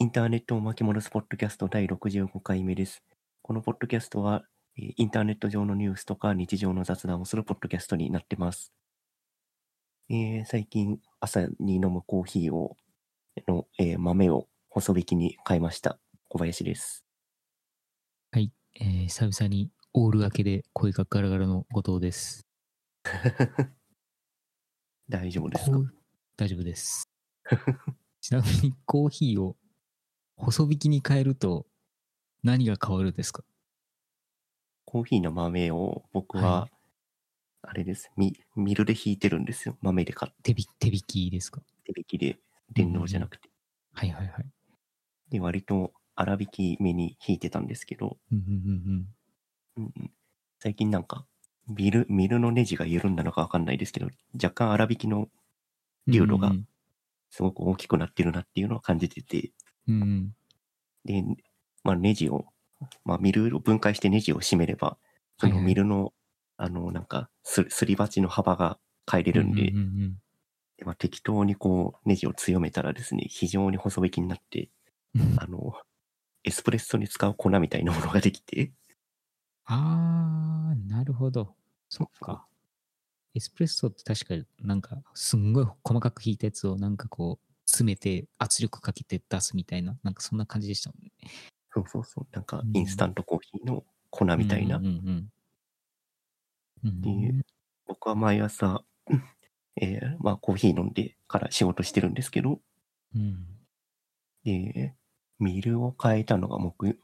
インターネットを巻き戻すポッドキャスト第65回目です。このポッドキャストは、えーインターネット上のニュースとか日常の雑談をするポッドキャストになってます。えー最近朝に飲むコーヒーをの、えー豆を細引きに変えました。小林です。はい、えー、久々にオール明けで声がガラガラの後藤です。大丈夫ですか？大丈夫です。ちなみにコーヒーを細引きに変えると何が変わるんですか？コーヒーの豆を僕は、はあれです。ミ、ミルで引いてるんですよ。豆で買って。手引きですか？手引きで。電動じゃなくて。はいはいはい。で、割と粗挽き目に引いてたんですけど、うんうんうんうん。うん最近なんか、ミル、ミルのネジが緩んだのかわかんないですけど、若干粗挽きのうん。流度がうんすごく大きくなってるなっていうのを感じてて、うんうん。で、まあネジを、まあミルを分解してネジを締めれば、そのはいはいミルの、あの、なんかす、すり鉢の幅が変えれるんで、うんうんでまあ、適当にこうネジを強めたらですね、非常に細引きになって。あの、エスプレッソに使う粉みたいなものができて、あー、なるほど。そっか。エスプレッソって確かなんかすんごい細かく引いたやつをなんかこう詰めて圧力かけて出すみたいな、なんかそんな感じでしたもんね。そうそうそう、なんかうんインスタントコーヒーの粉みたいなうんうんうんうん。っていう僕は毎朝、えーまあコーヒー飲んでから仕事してるんですけど、うん。で、ミルを変えたのが木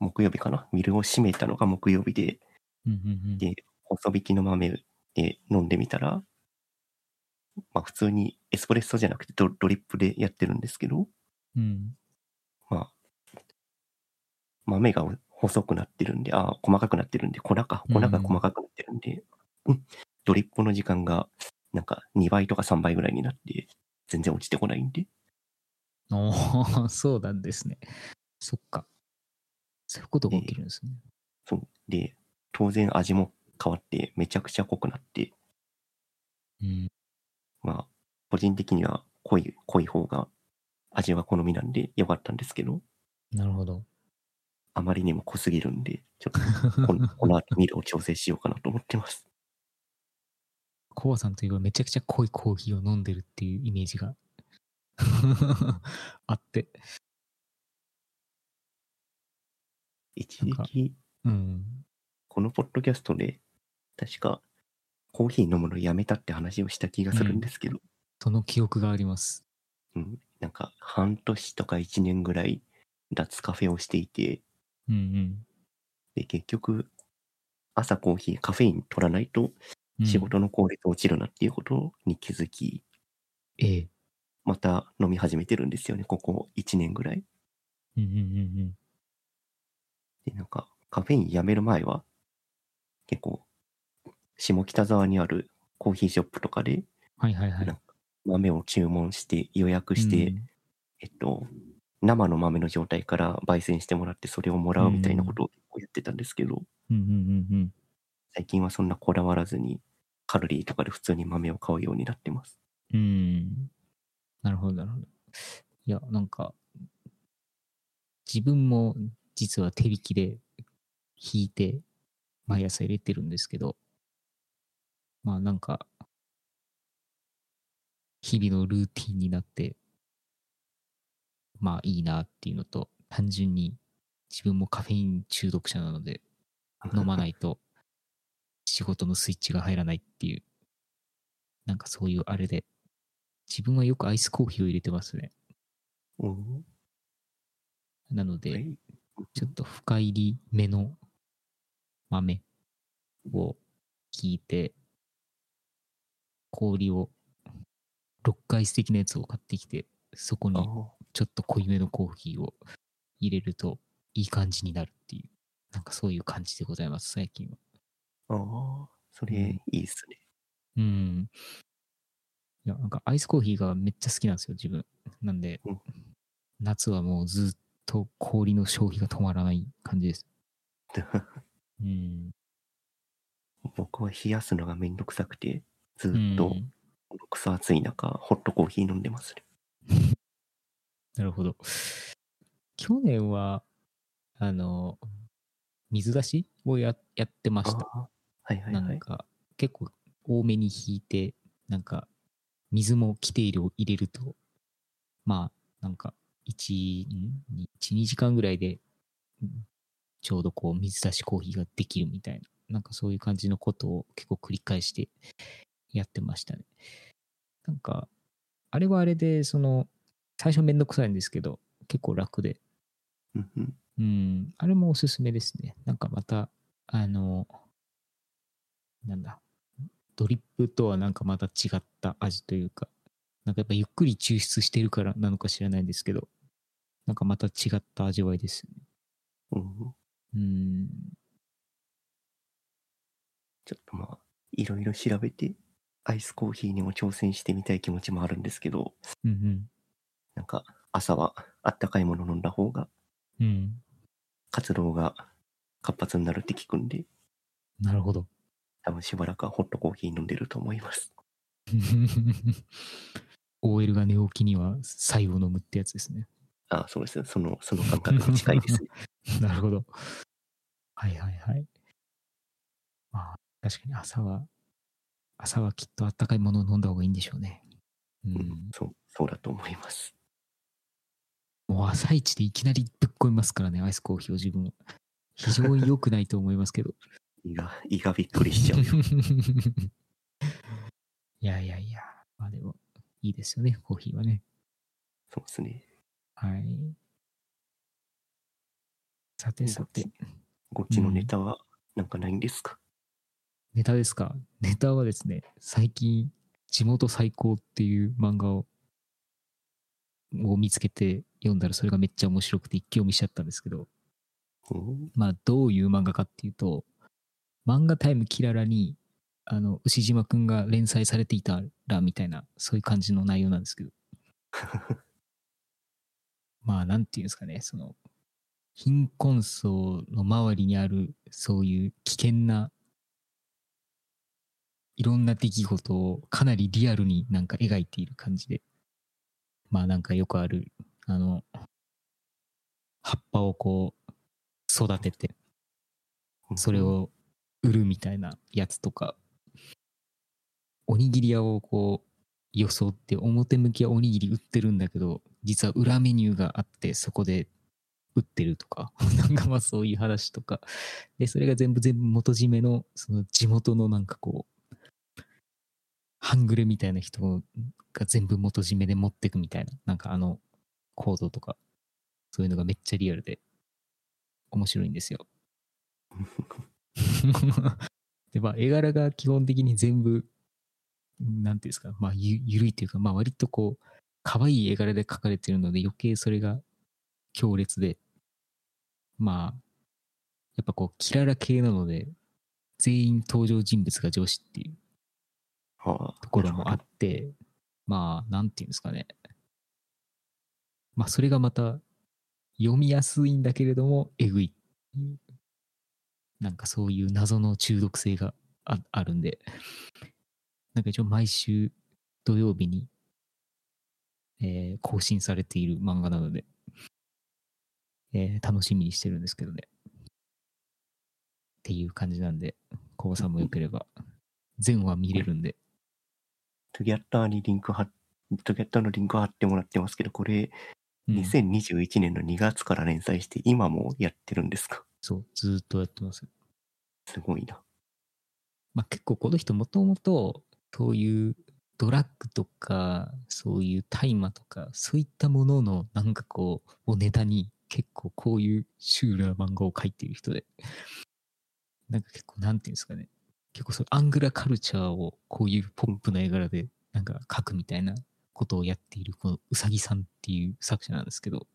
木曜日かな？ミルを閉めたのが木曜日で、うんうんうん。で、細引きの豆で飲んでみたら、まあ普通にエスプレッソじゃなくてドドリップでやってるんですけど、うん。まあ、豆が細くなってるんで、ああ、細かくなってるんで、粉か、粉が細かくなってるんで、うんドリップの時間が、なんか2倍とか3倍ぐらいになって、全然落ちてこないんで、おー そうなんですね。そっか。そういうことが起きるんですね。そう。で、当然味も変わって、めちゃくちゃ濃くなって、うん。まあ、個人的には濃い、濃い方が味は好みなんで良かったんですけど、なるほど。あまりにも濃すぎるんで、ちょっとこの この後ミルを調整しようかなと思ってます。コアさんといえばめちゃくちゃ濃いコーヒーを飲んでるっていうイメージが あって。一時期、うん。このポッドキャストで、確か、コーヒー飲むのやめたって話をした気がするんですけど、その記憶があります。うん、なんか、半年とか一年ぐらい、脱カフェをしていて、うんうんで、結局、朝コーヒー、カフェイン取らないとうん。仕事の効率落ちるなっていうことに気づき、ええ。また飲み始めてるんですよね、ここ1年ぐらい。うんうんうんで、なんか、カフェインやめる前は、結構、下北沢にあるコーヒーショップとかで、はいはいはい。豆を注文して予約して、うんえっと、生の豆の状態から焙煎してもらってそれをもらうみたいなことをやってたんですけど、うんうんうんうん。最近はそんなこだわらずにカロリーとかで普通に豆を買うようになってます。うん。なるほど、なるほど。いや、なんか、自分も実は手引きで引いて、毎朝入れてるんですけど、まあなんか、日々のルーティンになって、まあいいなっていうのと、単純に自分もカフェイン中毒者なので、飲まないと 仕事のスイッチが入らないっていう、なんかそういうあれで、自分はよくアイスコーヒーを入れてますね。うんなので、はいちょっと深入り目の豆を引いて、氷を、6回素敵なやつを買ってきて、そこにあちょっと濃いめのコーヒーを入れるといい感じになるっていう、なんかそういう感じでございます、最近は。ああ、それいいっすね。うん。いや、なんかアイスコーヒーがめっちゃ好きなんですよ、自分。なんで、うん夏はもうずっと氷の消費が止まらない感じです。うん。僕は冷やすのがめんどくさくて、ずうっとんクソ暑い中、ホットコーヒー飲んでますね。なるほど。去年は、あの、水出しをややってました。はいはいはい。なんか、結構多めに引いて、なんか、水も規定量入れると、まあ、なんか、1、ん1、2時間ぐらいで、うんちょうどこう、水出しコーヒーができるみたいな、なんかそういう感じのことを結構繰り返してやってましたね。なんか、あれはあれで、その、最初めんどくさいんですけど、結構楽で、うんあれもおすすめですね。なんかまた、あの、なんだ、ドリップとはなんかまた違った味というか、なんかやっぱゆっくり抽出してるからなのか知らないんですけど、なんかまた違った味わいですね。うんうん、ちょっとまあ、いろいろ調べて、アイスコーヒーにも挑戦してみたい気持ちもあるんですけど、うん、なんか朝はあったかいもの飲んだ方がうん、うん。活動が活発になるって聞くんで、なるほど。多分しばらくはホットコーヒー飲んでると思います。OL が寝起きには白湯を飲むってやつですね。あそうですね。その、その感覚に近いですね。なるほど。はいはいはい。まあ、確かに朝は、朝はきっとあったかいものを飲んだ方がいいんでしょうね。ううんん、そう、そうだと思います。もう朝一でいきなりぶっ込みますからね、アイスコーヒーを自分は。非常に良くないと思いますけど。胃が、胃がびっくりしちゃうよ。いやいやいや、まあでも、いいですよね、コーヒーはね。そうですね。はい。さてさて、こっちのネタはなんかないんですか、ネタですか？ネタはですね、最近、地元最高っていう漫画をを見つけて読んだらそれがめっちゃ面白くて一気読みしちゃったんですけど、うん。まあどういう漫画かっていうと、漫画タイムキララに、あの、牛島くんが連載されていたらみたいな、そういう感じの内容なんですけど、まあなんていうんですかね、その、貧困層の周りにあるそういう危険ないろんな出来事をかなりリアルになんか描いている感じで、まあなんかよくある、あの、葉っぱをこう育てて、それ、を売るみたいなやつとか、おにぎり屋をこう装って表向きはおにぎり売ってるんだけど、実は裏メニューがあってそこで売ってるとか、なんかまあそういう話とか、で、それが全部全部元締めのその地元のなんかこう、半グレみたいな人が全部元締めで持ってくみたいな、なんかあのコードとか、そういうのがめっちゃリアルで面白いんですよ。で、まあ、絵柄が基本的に全部、なんていうんですか、まあ、ゆゆるいというか、まあ、割とこう、可愛い絵柄で描かれてるので、余計それが強烈で、まあ、やっぱこう、キララ系なので、全員登場人物が上司っていう、ところもあって、まあ、なんていうんですかね。まあ、それがまた読みやすいんだけれども、えぐい。なんかそういう謎の中毒性がああるんで、なんか一応毎週土曜日に、えー更新されている漫画なので、えー楽しみにしてるんですけどね。っていう感じなんで、コバさんもよければ、全話見れるんで、トゥギャッターにリンク貼っ、トゥギャッターのリンク貼ってもらってますけど、これ、うん2021年の2月から連載して、今もやってるんですか？そう、ずーっとやってます。すごいな。まあ、結構この人もともとそういうドラッグとかそういう大麻とかそういったもののなんかこうをネタに結構こういうシュールな漫画を描いている人でなんか結構なんていうんですかね結構そうアングラカルチャーをこういうポップな絵柄でなんか描くみたいなことをやっているこのうさぎさんっていう作者なんですけど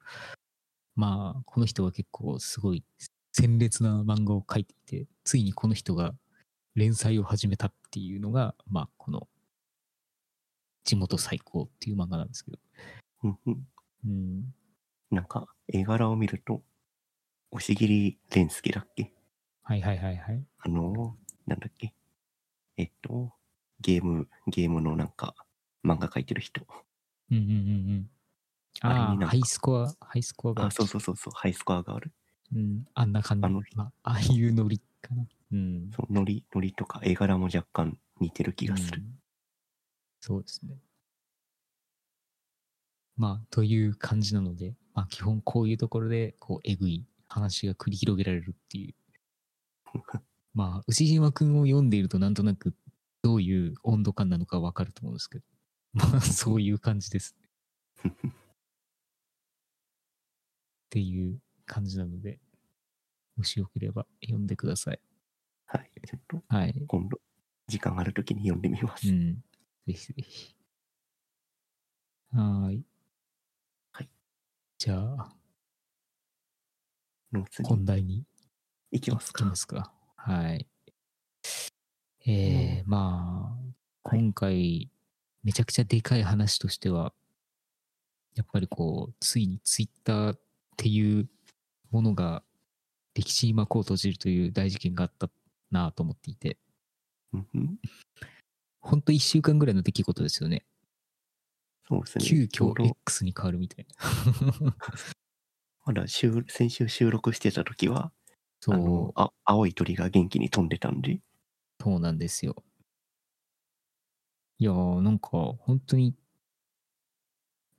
まあこの人は結構すごい鮮烈な漫画を描いていてついにこの人が連載を始めたっていうのが、まあ、この、地元最高っていう漫画なんですけど。うんうんうん。なんか、絵柄を見ると、押切蓮介だっけ？はいはいはいはい。あの、なんだっけ？えっと、ゲーム、ゲームのなんか、漫画描いてる人。うんうんうんうん。あれあハイスコア、ハイスコアが。あ、そうそうそうそう、ハイスコアがある。うん、あんな感じ。あのまあ、ああいうノリかな。うん。そう、ノリ、ノリとか絵柄も若干似てる気がする。うんそうですね。まあ、という感じなので、まあ、基本こういうところで、こう、えぐい話が繰り広げられるっていう。まあ、牛島くんを読んでいると、なんとなく、どういう温度感なのかわかると思うんですけど、まあ、そういう感じです。っていう感じなので、もしよければ読んでください。はい。ちょっとはい。今度、時間あるときに読んでみます。うん。ぜひぜひ。はーい。はい。じゃあ、本題に行きいきますか。ますか。はい。えー、まあ、今回、めちゃくちゃでかい話としては、やっぱりこう、ついにツイッターっていうものが歴史に幕を閉じるという大事件があったなと思っていて、ほんと1週間ぐらいの出来事ですよね。そうですね。急遽 X に変わるみたいな。まだ週先週収録してた時は、そうあの、あ青い鳥が元気に飛んでたんで、そうなんですよ。いやー、なんか、本当に、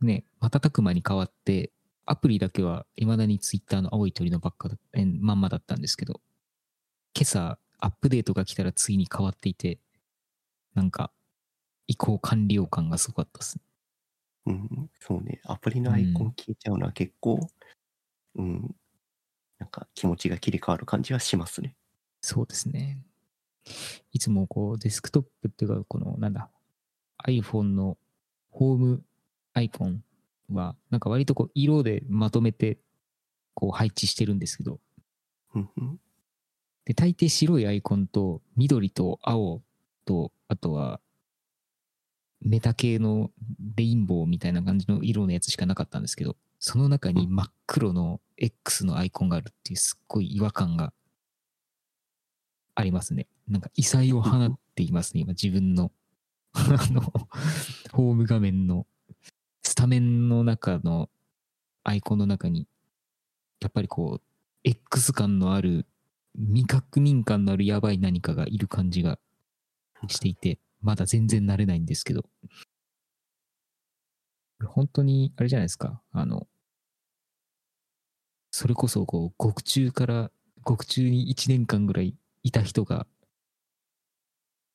ね、瞬く間に変わって、アプリだけは未だにツイッターの青い鳥のばっかだえまんまだったんですけど、今朝、アップデートが来たらついに変わっていて、なんか、移行完了感がすごかったですね。うん、そうね、アプリのアイコン消えちゃうのは結構、うん、なんか気持ちが切り替わる感じはしますね。そうですね。いつもこうデスクトップっていうか、このなんだ、iPhone のホームアイコンは、なんか割とこう色でまとめてこう配置してるんですけど、で、大抵白いアイコンと緑と青と、あとはメタ系のレインボーみたいな感じの色のやつしかなかったんですけど、その中に真っ黒の X のアイコンがあるっていうすっごい違和感がありますね。なんか異彩を放っていますね、今自分の あの、ホーム画面のスタメンの中のアイコンの中に、やっぱりこう、X 感のある未確認感のあるやばい何かがいる感じがしていて、まだ全然慣れないんですけど。本当に、あれじゃないですか。あの、それこそ、こう、獄中から、獄中に1年間ぐらいいた人が、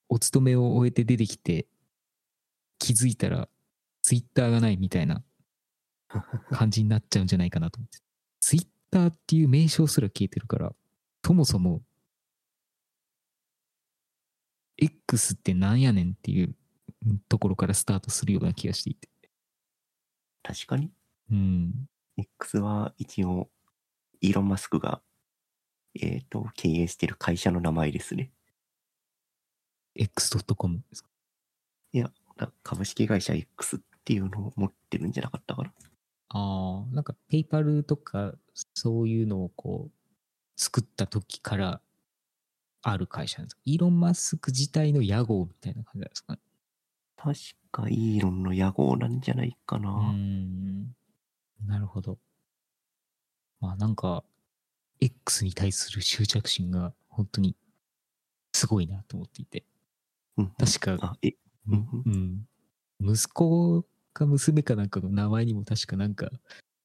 お勤めを終えて出てきて、気づいたら、ツイッターがないみたいな 感じになっちゃうんじゃないかなと思って。ツイッターっていう名称すら消えてるから、そもそも、X ってなんやねんっていうところからスタートするような気がしていて。確かに。うん。X は一応、イーロン・マスクが、えっ、と、経営してる会社の名前ですね。X.com ですか？だ株式会社 X っていうのを持ってるんじゃなかったから。ああ、なんかペイパルとかそういうのをこう作った時からある会社なんですか？イーロン・マスク自体の屋号みたいな感じなんですかね？確かイーロンの屋号なんじゃないかな。うーん。なるほど。まあなんか、X に対する執着心が本当にすごいなと思っていて。うん確か、うんうん。息子か娘かなんかの名前にも確かなんか、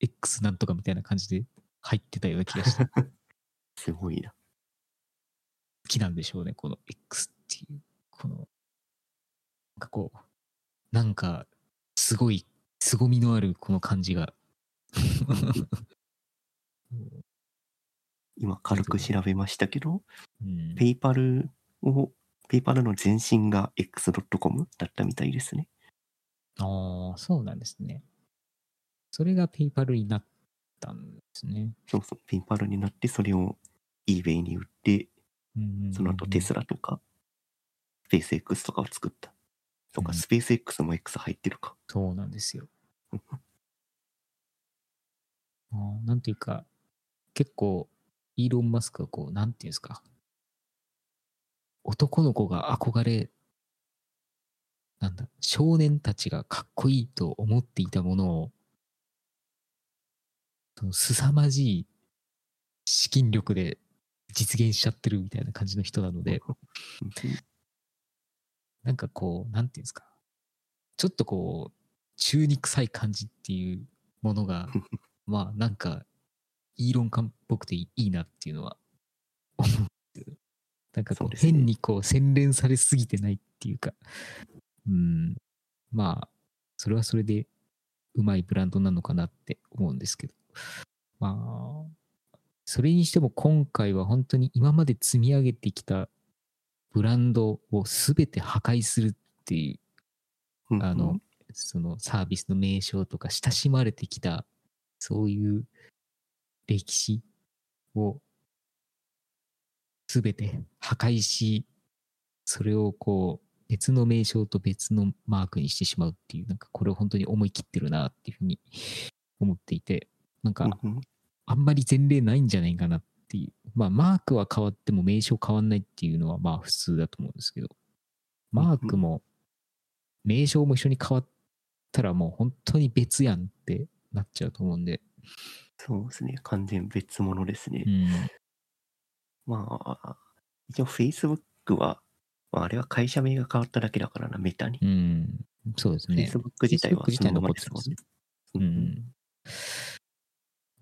X なんとかみたいな感じで入ってたような気がして、好 すごいな。きなんでしょうね、この X っていう、この、なんかこう、なんか、すごい、凄みのあるこの感じが。今軽く調べましたけど、うん PayPal を、 PayPal の前身が X.com だったみたいですね。ああ、そうなんですね。それが PayPal になったんですね。そうそう、 PayPal になって、それを eBay に売って、うんその後テスラとか、スペース X とかを作った。そうか、うんスペース X も X 入ってるか。そうなんですよ。なんていうか、結構、イーロン・マスクはこう、なんていうんですか。男の子が憧れ、なんだ、少年たちがかっこいいと思っていたものを、その凄まじい資金力で実現しちゃってるみたいな感じの人なので、なんかこう、なんていうんですか。ちょっとこう、中に臭い感じっていうものが、まあなんか、イーロン感っぽくていいなっていうのは思う。なんかこう、変にこう洗練されすぎてないっていうか、うん、まあ、それはそれでうまいブランドなのかなって思うんですけど、まあ、それにしても今回は本当に今まで積み上げてきたブランドを全て破壊するっていうあの、そのサービスの名称とか親しまれてきた、そういう歴史をすべて破壊し、それをこう、別の名称と別のマークにしてしまうっていう、なんかこれ本当に思い切ってるなっていうふうに思っていて、なんかあんまり前例ないんじゃないかなっていう。まあ、マークは変わっても名称変わんないっていうのはまあ普通だと思うんですけど、マークも名称も一緒に変わったらもう本当に別やんってなっちゃうと思うんで、そうですね。完全別物ですね。うん、まあ、一応 Facebook は、まあ、あれは会社名が変わっただけだからな、メタに。うん、そうですね。Facebook 自体は Facebook 自体そのままですもんね。ううんん。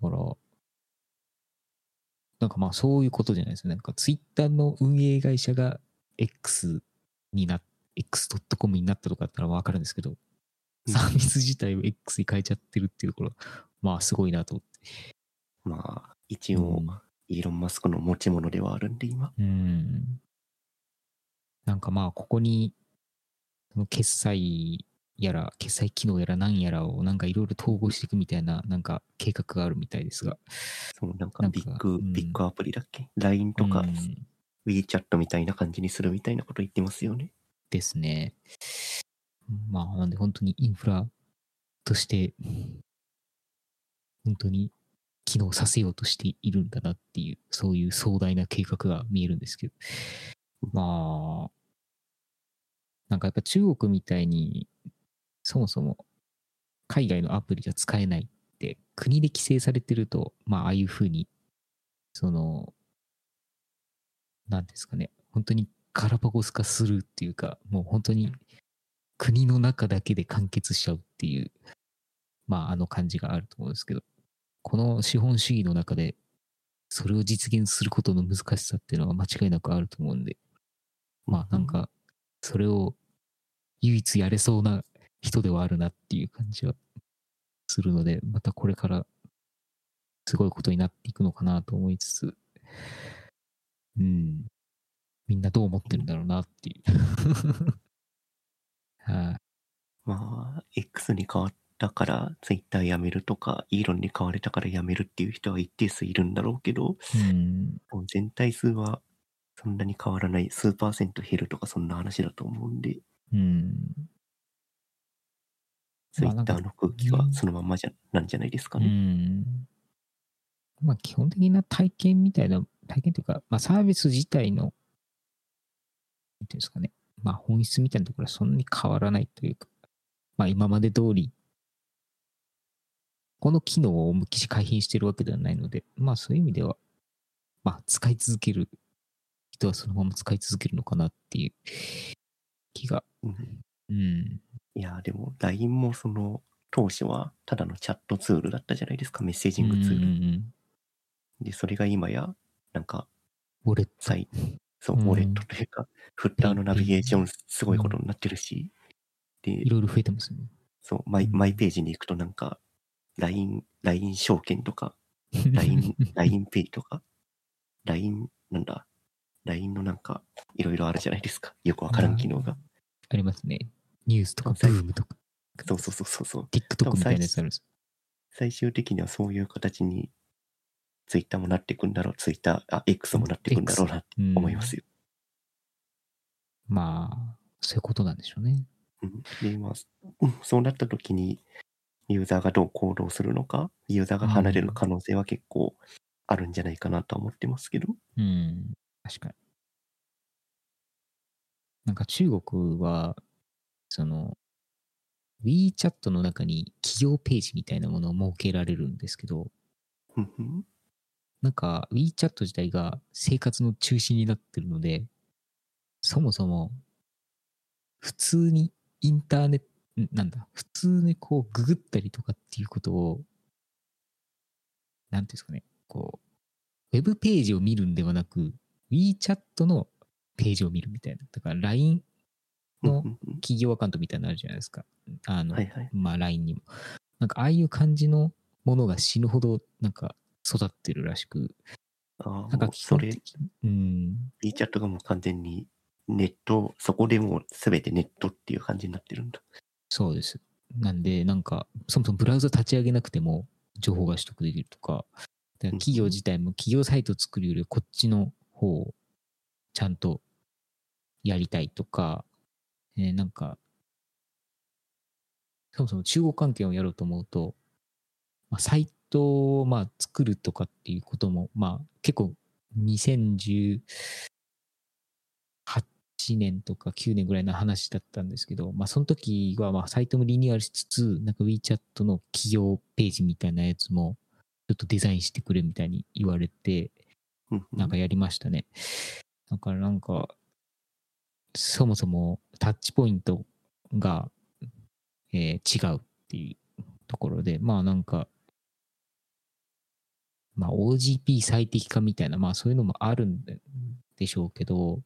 だから、なんかまあそういうことじゃないですか。なんかツイッターの運営会社が X にな、x.com になったとかだったらわかるんですけど、サービス自体を X に変えちゃってるっていうところ、まあすごいなと思って。まあ、一応、うんイーロン・マスクの持ち物ではあるんで、今。うん。なんかまあ、ここに、その決済やら、決済機能やら何やらをなんかいろいろ統合していくみたいな、なんか計画があるみたいですが。そう、なんかビッグ、うんビッグアプリだっけ ?LINE とか、うん WeChat みたいな感じにするみたいなこと言ってますよね。ですね。まあ、なんで本当にインフラとして、本当に機能させようとしているんだなっていう、そういう壮大な計画が見えるんですけど。まあ、なんかやっぱ中国みたいに、そもそも海外のアプリが使えないって、国で規制されてると、まあ、ああいうふうに、その、なんですかね、本当にガラパゴス化するっていうか、もう本当に国の中だけで完結しちゃうっていう、まあ、あの感じがあると思うんですけど、この資本主義の中で、それを実現することの難しさっていうのは間違いなくあると思うんで、まあなんか、それを唯一やれそうな人ではあるなっていう感じはするので、またこれからすごいことになっていくのかなと思いつつ、うん、みんなどう思ってるんだろうなっていう。はい、まあ、X に変わったから Twitter やめるとか、イーロンに変われたからやめるっていう人は一定数いるんだろうけど、うん、全体数はそんなに変わらない、数パーセント減るとかそんな話だと思うんで、うん。まあなんか Twitter の空気はそのまんまじゃ、なんじゃないですかうね。ん。まあ基本的な体験みたいな、体験というか、まあサービス自体の、なんていうんですかね。まあ本質みたいなところはそんなに変わらないというか、まあ今まで通り、この機能を思いっきり改変してるわけではないので、まあそういう意味では、まあ使い続ける人はそのまま使い続けるのかなっていう気が。うんうん。いや、でも LINE もその当初はただのチャットツールだったじゃないですか、メッセージングツール。うんで、それが今や、なんか、ウォレット。最そう、うんウォレットというか、フッターのナビゲーションすごいことになってるし、でい、ろいろ増えてますね。そう、マイうんマイページに行くとなんか、LINE、LINE 証券とか、LINE、LINE ペイとか、LINE、なんだ、LINE のなんか、いろいろあるじゃないですか。よくわからん機能が。ありますね。ニュースとか、ブームとか、そうそうそうそうそう。TikTok みたいなやつあるんです。最終的にはそういう形に、ツイッターもなっていくんだろう、ツイッター、あ、X もなっていくんだろうなってうん思いますよ。まあ、そういうことなんでしょうね。うんで、まあ、うんそうなった時に、ユーザーがどう行動するのか、ユーザーが離れる可能性は結構あるんじゃないかなとは思ってますけど。うん、確かに。なんか中国は、その、WeChat の中に企業ページみたいなものを設けられるんですけど、なんか WeChat 自体が生活の中心になってるので、そもそも普通にインターネット、んなんだ、普通にこうググったりとかっていうことを、なんていうんですかね、こう、ウェブページを見るんではなく、WeChat のページを見るみたいな。だから LINE の企業アカウントみたいなのあるじゃないですか。あの、はいはい。まあ LINE にも。なんかああいう感じのものが死ぬほどなんか育ってるらしく、ああ、なんかそれ、うん、WeChat がもう完全にネット、そこでもう全てネットっていう感じになってるんだ。そうです。なんで、なんか、そもそもブラウザ立ち上げなくても情報が取得できるとか、だから企業自体も企業サイトを作るよりこっちの方をちゃんとやりたいとか、えーなんか、そもそも中国関係をやろうと思うと、まあ、サイトをまあ作るとかっていうことも、まあ結構8年とか9年ぐらいの話だったんですけど、まあその時はまあサイトもリニューアルしつつ、なんか WeChat の企業ページみたいなやつもちょっとデザインしてくれみたいに言われて、なんかやりましたね。だからなんか、そもそもタッチポイントが、えー違うっていうところで、まあなんか、まあ OGP 最適化みたいな、まあそういうのもあるんでしょうけど、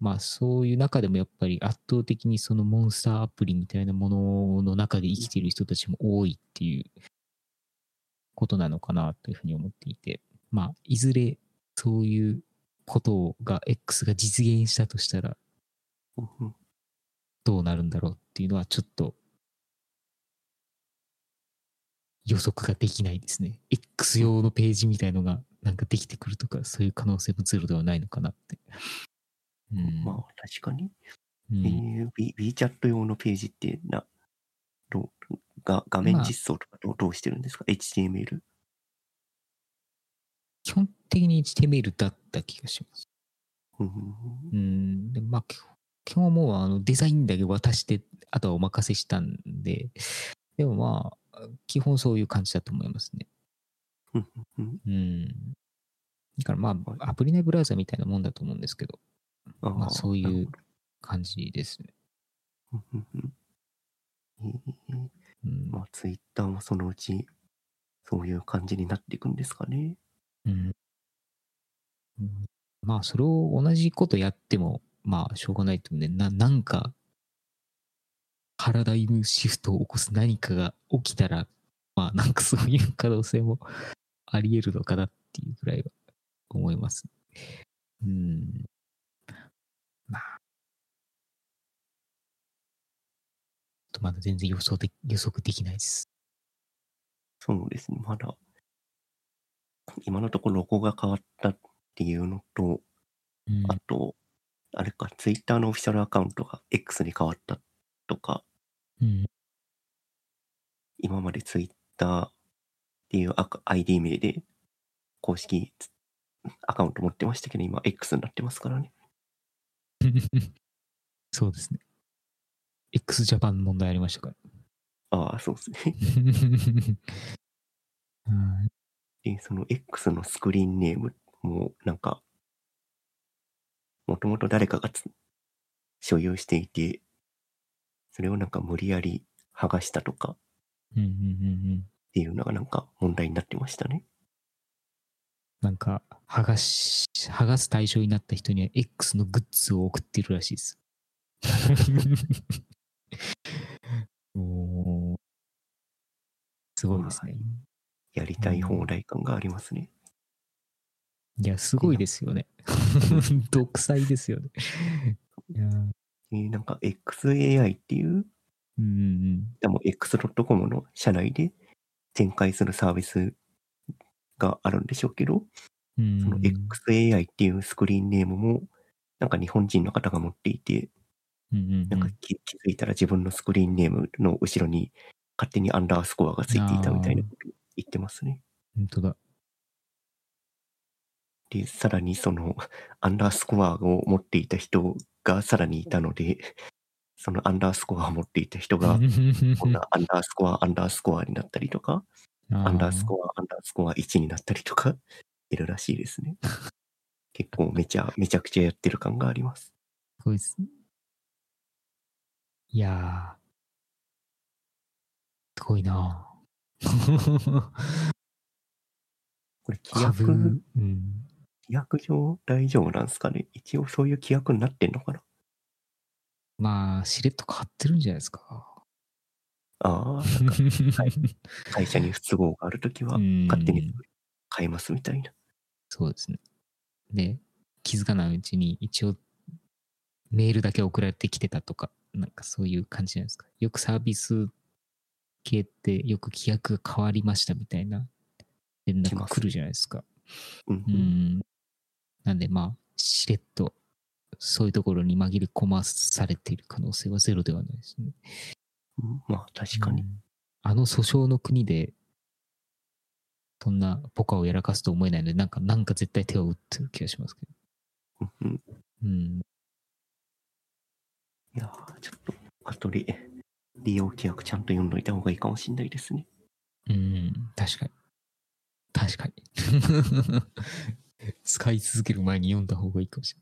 まあそういう中でもやっぱり圧倒的にそのモンスターアプリみたいなものの中で生きている人たちも多いっていうことなのかなというふうに思っていて、まあいずれそういうことが X が実現したとしたらどうなるんだろうっていうのはちょっと予測ができないですね。X 用のページみたいのがなんかできてくるとか、そういう可能性もゼロではないのかなって。うん。まあ確かに。うんえー、We- WeChat 用のページってな、どうが画面実装とかどうどうしてるんですか ?HTML? 基本的に HTML だった気がします。うんうんうん。でまあ、基本はもうあのデザインだけ渡して、あとはお任せしたんで、でもまあ、基本そういう感じだと思いますね。うん。だからまはいあ、アプリ内ブラウザみたいなもんだと思うんですけど、あまあーそういう感じですね。うん。まあ、ツイッターもそのうち、そういう感じになっていくんですかね。うんうんまあ、それを同じことやっても、まあ、しょうがないと思うんで、な、なんか、パラダイムシフトを起こす何かが起きたら、まあ、なんかそういう可能性もあり得るのかなっていうぐらいは思います。うん。まあ。ちょっとまだ全然予想で、予測できないです。そうですね、まだ、今のところロゴが変わったっていうのと、うん。あと、あれか、ツイッターのオフィシャルアカウントが X に変わったとか、うん。今までツイッターっていうアカ ID 名で公式アカウント持ってましたけど、今 X になってますからね。そうですね。x ジャパン問題ありましたから。ああ、そうですね。うんで、その X のスクリーンネームもなんか、もともと誰かがつ所有していて、それをなんか無理やり剥がしたとかうんうんうんうん。っていうのがなんか問題になってましたね。なんか、剥がし、剥がす対象になった人には X のグッズを送ってるらしいです。おーすごいですね。やりたい放題感がありますね。いや、すごいですよね。独裁ですよね。いやーえーなんか XAI っていう、うんうんでも X.com の社内で展開するサービスがあるんでしょうけど、うん。その XAI っていうスクリーンネームも、なんか日本人の方が持っていて、なんか気気づいたら自分のスクリーンネームの後ろに勝手にアンダースコアがついていたみたいなことを言ってますね。本当だ。で、さらにそのアンダースコアを持っていた人がさらにいたので、そのアンダースコアを持っていた人が、こんなアンダースコア、アンダースコアになったりとか、アンダースコア、アンダースコア1になったりとか、いるらしいですね。結構めちゃ、めちゃくちゃやってる感があります。すごいですね。いやー、すごいな これ規約、うん。約上大丈夫なんですかね？一応そういう規約になってんのかな？まあ、しれっと買ってるんじゃないですか。ああ、なんか 会社に不都合があるときはうん勝手に変えますみたいな。そうですね。で、気づかないうちに一応メールだけ送られてきてたとか、なんかそういう感じじゃないですか。よくサービス系ってよく規約が変わりましたみたいな連絡来るじゃないですか。うんう。ん。なんでまあ、しれっとそういうところに紛れ込まされている可能性はゼロではないですね。うんまあ確かにう。んあの訴訟の国で、そんなポカをやらかすと思えないので、なんか、なんか絶対手を打ってる気がしますけど。うんうんうん。いやーちょっと後で利用規約ちゃんと読んどいた方がいいかもしれないですね。うん、確かに。確かに。使い続ける前に読んだ方がいいかもし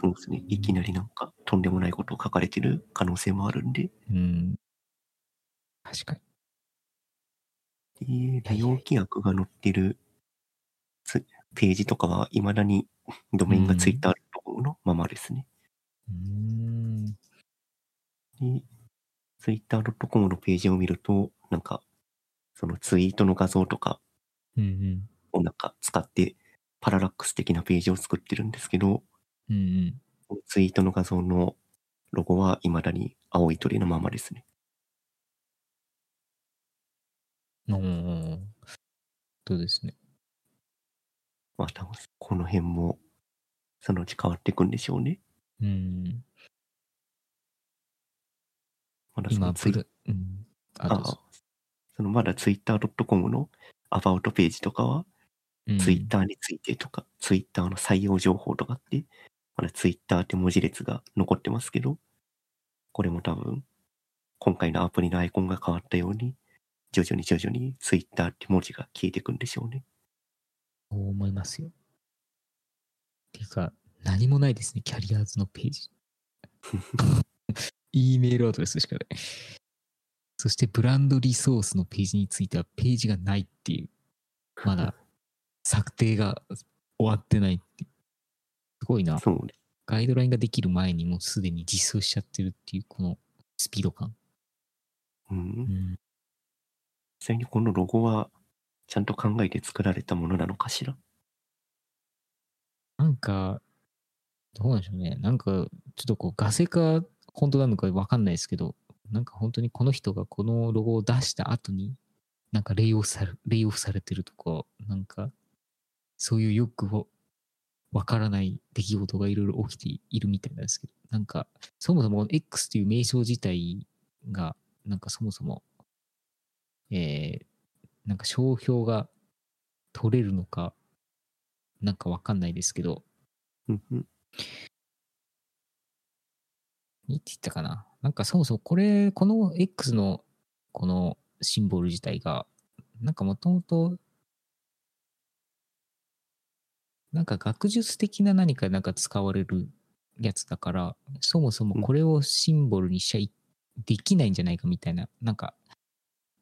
そうですね。いきなりなんかとんでもないことを書かれてる可能性もあるんで、れない。うん。確かに。で利用規約が載ってるつページとかは未だに ドメインがついてあるところの？ままですね。うーん。で、twitter.com のページを見ると、なんか、そのツイートの画像とか。をなんか使ってパララックス的なページを作ってるんですけど、うんうん。ツイートの画像のロゴは未だに青い鳥のままですね。おーそうですね。まあ多分この辺もそのうち変わっていくんでしょうね。うん。まだそ今、のツイブル、うん。あ、あぞ。そのまだ twitter.com のアバウトページとかは、うんツイッターについてとか、ツイッターの採用情報とかって、まだツイッターって文字列が残ってますけど、これも多分、今回のアプリのアイコンが変わったように、徐々に徐々にツイッターって文字が消えていくんでしょうね。そう思いますよ。っていうか、何もないですね、キャリアーズのページ。E メールアドレスしかない。そして、ブランドリソースのページについては、ページがないっていう、まだ策定が終わってないっていう。すごいな。そうね。ガイドラインができる前にもうすでに実装しちゃってるっていう、このスピード感。うん。うん。際にこのロゴは、ちゃんと考えて作られたものなのかしら？なんか、どうなんでしょうね。なんか、ちょっとこう、ガセか本当なのかわかんないですけど、なんか本当にこの人がこのロゴを出した後に、なんかレイオフされレイオフされてるとか、なんか、そういうよくわからない出来事がいろいろ起きているみたいなんですけど、なんか、そもそも X という名称自体が、なんかそもそも、えー、なんか商標が取れるのか、なんかわかんないですけど、うんうん。何て言ったかななんかそもそもこれ、この X のこのシンボル自体が、なんかもともと、なんか学術的な何かなんか使われるやつだから、そもそもこれをシンボルにしちゃいできないんじゃないかみたいな、なんか、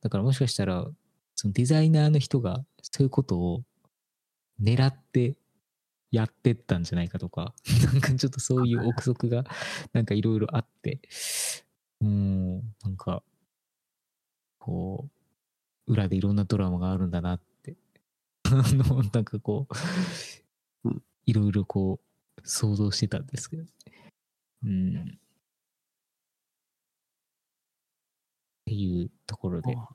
だからもしかしたら、そのデザイナーの人がそういうことを狙ってやってったんじゃないかとか、なんかちょっとそういう憶測がなんかいろいろあって、うーん、なんか、こう、裏でいろんなドラマがあるんだなって、あの、なんかこううん、いろいろこう、想像してたんですけど、うん。いうところで、あ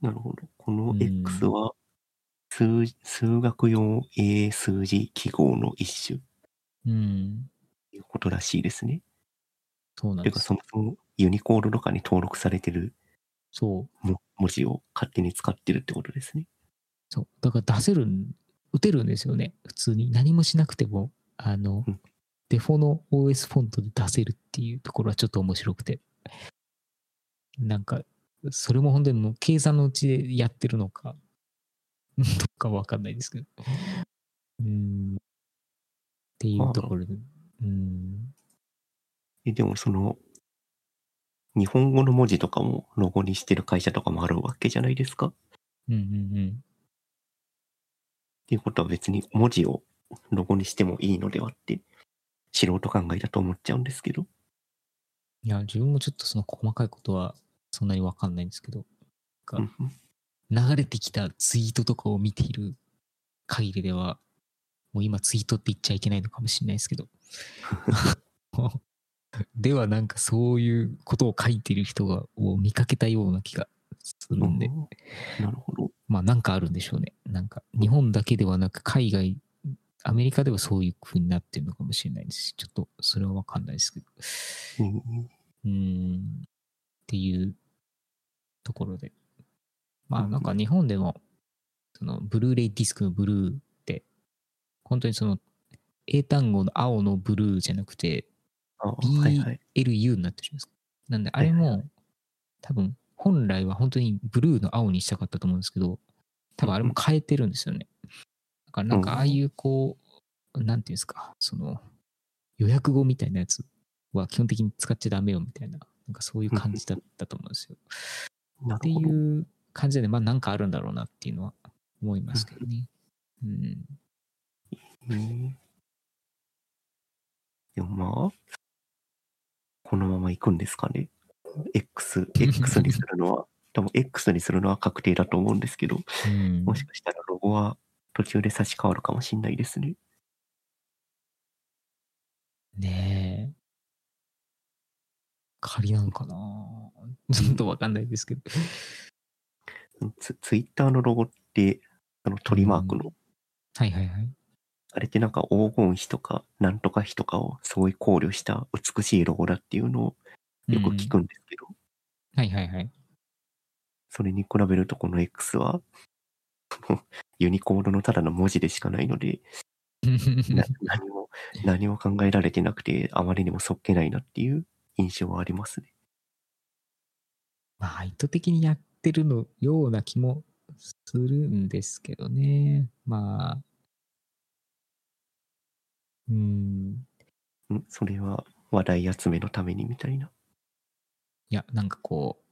なるほど。このうん X は数数学用英数字記号の一種うん、ということらしいですね。そうなんですていうかそ。もそもユニコードとかに登録されてるそう、も文字を勝手に使ってるってことですね。そう。だから出せるん、打てるんですよね。普通に。何もしなくても、あの、うんデフォの OS フォントで出せるっていうところはちょっと面白くて。なんか、それも本当に計算のうちでやってるのか、どっかわかんないですけど。うん。っていうところで。うん。え、でもその、日本語の文字とかもロゴにしてる会社とかもあるわけじゃないですか？っうんうんうん。ていうことは別に文字をロゴにしてもいいのではって、素人考えだと思っちゃうんですけど。いや、自分もちょっとその細かいことはそんなにわかんないんですけど、流れてきたツイートとかを見ている限りでは、もう今ツイートって言っちゃいけないのかもしれないですけど。ではなんかそういうことを書いてる人がを見かけたような気がするんで、うんなるほど。まあなんかあるんでしょうね。なんか日本だけではなく海外、アメリカではそういう風になってるのかもしれないですし、ちょっとそれはわかんないですけど。うんうーんっていうところで。まあなんか日本でも、そのブルーレイディスクのブルーって、本当にその英単語の青のブルーじゃなくて。BLU になってるじゃないですか。なんであれも、多分本来は本当にブルーの青にしたかったと思うんですけど、多分あれも変えてるんですよね。だからなんかああいうこう、なんていうんですか、その予約語みたいなやつは基本的に使っちゃダメよみたいな、なんかそういう感じだったと思うんですよ。ってい。う感じで、まあなんかあるんだろうなっていうのは思いますけどね。うん。うんでもまあ、このまま行くんですかね。X、X にするのは、多分 X にするのは確定だと思うんですけど、うんもしかしたらロゴは途中で差し替わるかもしれないですね。ねえ。仮なんかな ちょっとわかんないですけど。ツツイッターのロゴって、あの鳥マークの、はいはいはい。あれってなんか黄金比とかなんとか比とかをすごい考慮した美しいロゴだっていうのをよく聞くんですけど、はいはいはい。それに比べるとこの X は、ユニコードのただの文字でしかないので、な何も、何も考えられてなくて、あまりにもそっけないなっていう印象はありますね。まあ意図的にやってるのような気もするんですけどね。まあ。うん。ん？それは話題集めのためにみたいな？いや、なんかこう、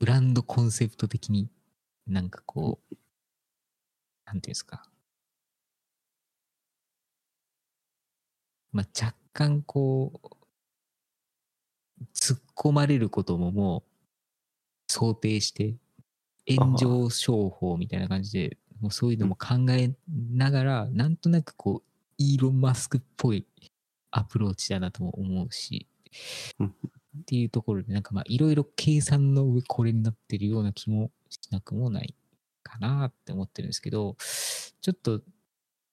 ブランドコンセプト的に、なんかこう、なんていうんですか。まあ、若干こう、突っ込まれることももう想定して、炎上商法みたいな感じで、もうそういうのも考えながら、なんとなくこう、イーロン・マスクっぽいアプローチだなとも思うし、うんっていうところで、なんかまあいろいろ計算の上これになってるような気もしなくもないかなって思ってるんですけど、ちょっと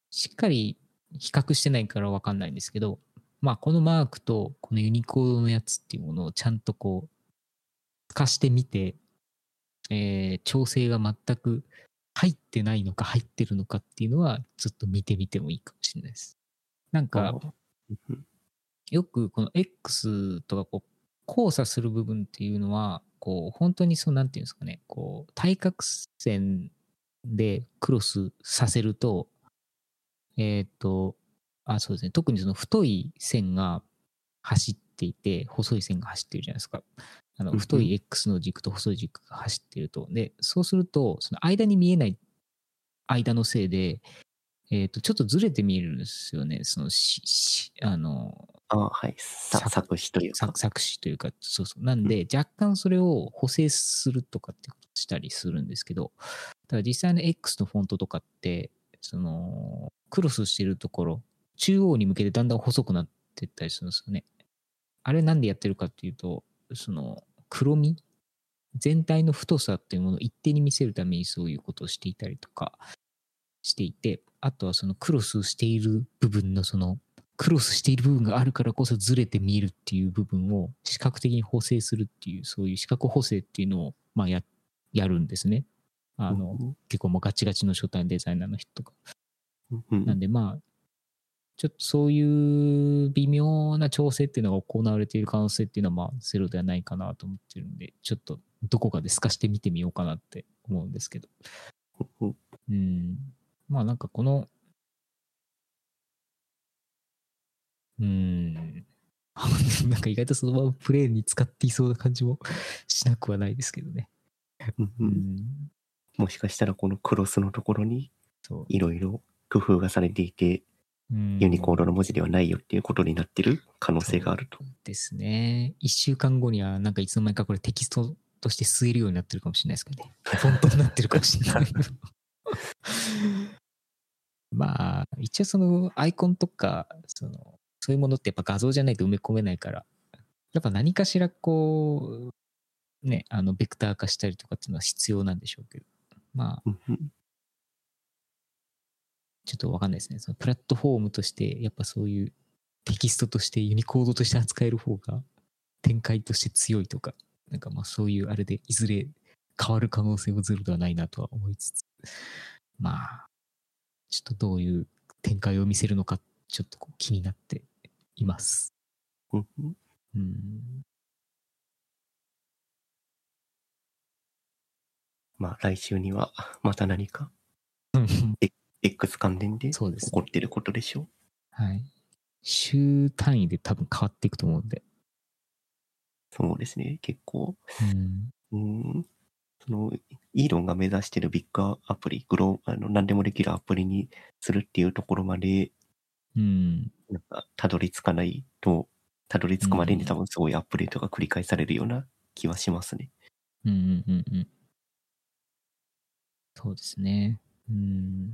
しっかり比較してないからわかんないんですけど、まあこのマークとこのユニコードのやつっていうものをちゃんとこう、透かしてみて、えー調整が全く入ってないのか入ってるのかっていうのはちょっと見てみてもいいかもしれないです。なんか、うんよくこの X とかこう交差する部分っていうのは、こう本当にそうなんていうんですかね、こう対角線でクロスさせると、えっ、と、あ、そうですね、特にその太い線が走っていて、細い線が走ってるじゃないですか。あの太い X の軸と細い軸が走ってると。で、そうすると、その間に見えない間のせいで、えっ、と、ちょっとずれて見えるんですよね。そのし、しあの、あはい。ささ作詞というか作。作詞というか、そうそう。なんで、若干それを補正するとかってことをしたりするんですけど、ただ実際の X のフォントとかって、その、クロスしてるところ、中央に向けてだんだん細くなってったりするんですよね。あれなんでやってるかっていうと、その、黒み？全体の太さっていうものを一定に見せるためにそういうことをしていたりとかしていて、あとはそのクロスしている部分のそのクロスしている部分があるからこそずれて見えるっていう部分を視覚的に補正するっていう、そういう視覚補正っていうのを、まあや、やるんですね。あの、うん結構もうガチガチの初対デザイナーの人とか。うんなんでまあ、ちょっとそういう微妙な調整っていうのが行われている可能性っていうのはまあゼロではないかなと思ってるんで、ちょっとどこかで透かして見てみようかなって思うんですけど。うんうん。まあなんかこの、うん。なんか意外とそのままプレーに使っていそうな感じも しなくはないですけどね。うん。もしかしたらこのクロスのところに。いろいろ工夫がされていて、うんユニコードの文字ではないよっていうことになってる可能性があると。ですね。一週間後には、なんかいつの間にかこれテキストとして吸えるようになってるかもしれないですけどね。フォントになってるかもしれない。まあ、一応そのアイコンとか、その、そういうものってやっぱ画像じゃないと埋め込めないから、やっぱ何かしらこう、ね、あの、ベクター化したりとかっていうのは必要なんでしょうけど、まあ、ちょっとわかんないですね。そのプラットフォームとして、やっぱそういうテキストとしてユニコードとして扱える方が展開として強いとか、なんかまあそういうあれでいずれ変わる可能性はゼロではないなとは思いつつ、まあ、ちょっとどういう展開を見せるのか、ちょっとこう気になっています。うん。まあ来週にはまた何か X 関連で起こってることでしょ？う。はい。週単位で多分変わっていくと思うんで。そうですね。結構、うん。うその、イーロンが目指してるビッグアプリ、グロー、あの、何でもできるアプリにするっていうところまで、うん。なんか、たどり着かないと、たどり着くまでにうん多分すごいアップデートが繰り返されるような気はしますね。うんうんうんうん。そうですね。うん。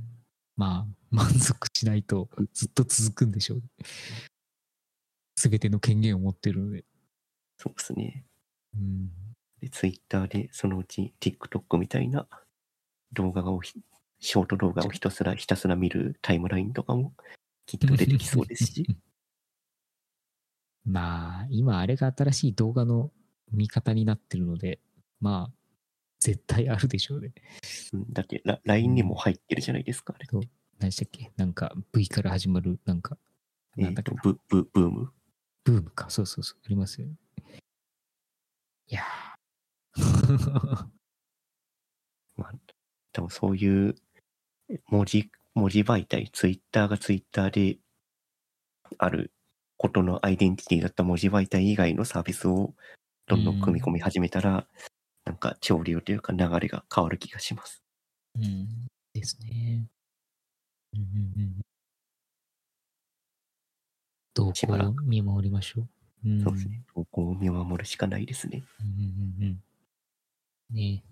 まあ、満足しないとずっと続くんでしょう。すべての権限を持ってるので。そうですね。うん。で、ツイッターでそのうち TikTok みたいな動画をひ、ショート動画をひたすらひたすら見るタイムラインとかもきっと出てきそうですし。まあ、今あれが新しい動画の見方になってるので、まあ、絶対あるでしょうね。うんだってラ LINE にも入ってるじゃないですか、あれ。何でしたっけ？なんか V から始まる、なんか、えっ、となんだっけ？な、ブ、ブ、ブーム？ブームか。そうそうそう。ありますよね。いやー まあ、多分そういう文字、文字媒体、ツイッターがツイッターであることのアイデンティティだった文字媒体以外のサービスをどんどん組み込み始めたら、なんか潮流というか流れが変わる気がします。うん。ですね。うんうんうん。どうしばらく見守りましょう。うん、そうですね。投稿を見守るしかないですね。うんうんうんうん。ね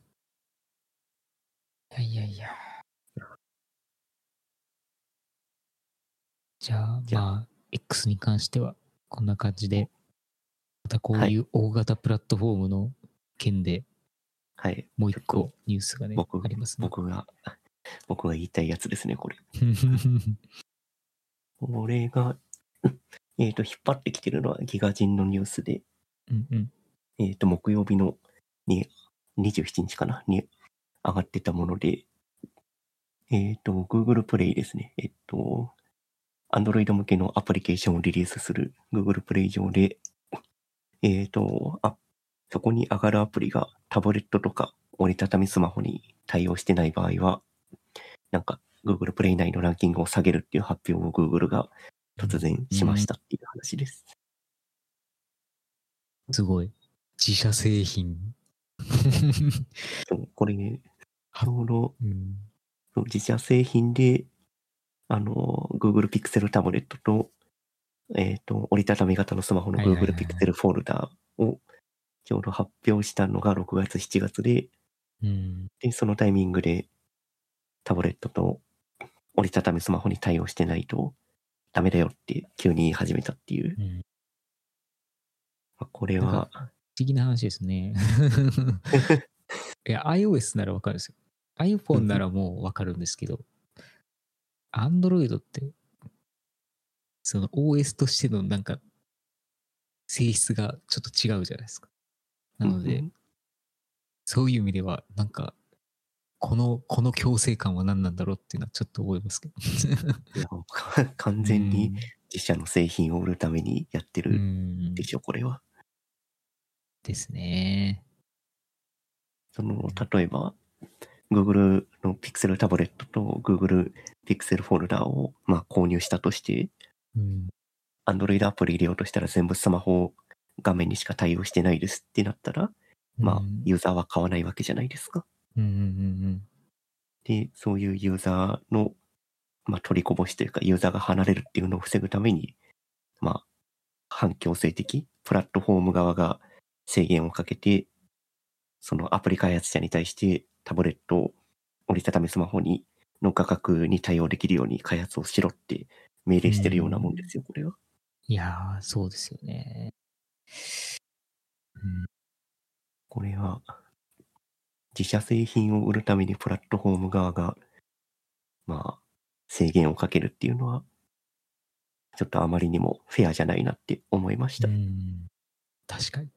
え。いやいやいや。じゃあ、じゃあまあ、X に関してはこんな感じで、またこういう大型プラットフォームの件ではい。もう一個ニュースがね、僕ありますね。僕が、僕が言いたいやつですね、これ。これが、えっ、と、引っ張ってきてるのはギガ人のニュースで、うんうん。えっ、と、木曜日のに27日かな？に上がってたもので、えっ、と、Google Play ですね。えっ、と、Android 向けのアプリケーションをリリースする Google Play 上で、えっ、と、あ、そこに上がるアプリがタブレットとか折りたたみスマホに対応してない場合は、なんか Google Play 内のランキングを下げるっていう発表を Google が突然しましたっていう話です。すごい。自社製品。そうこれね、ちょうどうん自社製品で、あの、Google Pixel タブレットと、えっ、と、折りたたみ型のスマホの Google はい Pixel フォルダをちょうど発表したのが6月、7月で、うん。で、そのタイミングでタブレットと折りたたみスマホに対応してないとダメだよって急に言い始めたっていう。うんまあこれは、不思議な話ですね。いや、iOS ならわかるんですよ。iPhone ならもうわかるんですけど、Android って、その OS としてのなんか、性質がちょっと違うじゃないですか。なので、うんそういう意味では、なんか、この、この強制感は何なんだろうっていうのはちょっと思いますけど。いや完全に自社の製品を売るためにやってうん、うるんでしょ、これは。ですね。その、例えば、Google の Pixel タブレットと Google Pixel フォルダを、まあ、購入したとして、うん。Android アプリ入れようとしたら全部スマホ画面にしか対応してないですってなったら、まあう、んユーザーは買わないわけじゃないですか。うんうんうんで、そういうユーザーの、まあ、取りこぼしというか、ユーザーが離れるっていうのを防ぐために、まあ、反強制的、プラットフォーム側が制限をかけて、そのアプリ開発者に対してタブレット、折りたたみスマホに、の価格に対応できるように開発をしろって命令してるようなもんですよ、これは。いやー、そうですよね。うんこれは、自社製品を売るためにプラットフォーム側が、まあ、制限をかけるっていうのは、ちょっとあまりにもフェアじゃないなって思いました。うん確かに。